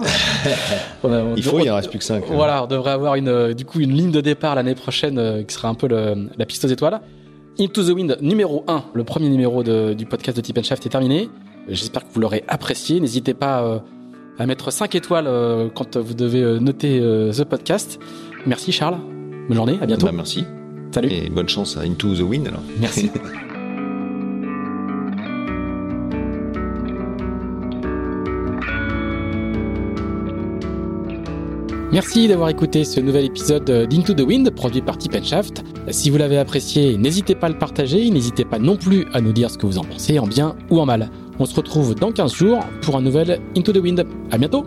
il faut, il en reste plus que 5. Voilà, on devrait avoir une, du coup une ligne de départ l'année prochaine qui sera un peu le, la piste aux étoiles. Into the Wind numéro 1, le premier numéro de, du podcast de Tip Shaft est terminé. J'espère que vous l'aurez apprécié. N'hésitez pas à mettre 5 étoiles quand vous devez noter ce podcast. Merci Charles. Bonne journée, à bientôt. Bah, merci. Salut. Et bonne chance à Into the Wind alors. Merci. Merci d'avoir écouté ce nouvel épisode d'Into the Wind produit par Tip Shaft. Si vous l'avez apprécié, n'hésitez pas à le partager, n'hésitez pas non plus à nous dire ce que vous en pensez, en bien ou en mal. On se retrouve dans 15 jours pour un nouvel Into the Wind. À bientôt!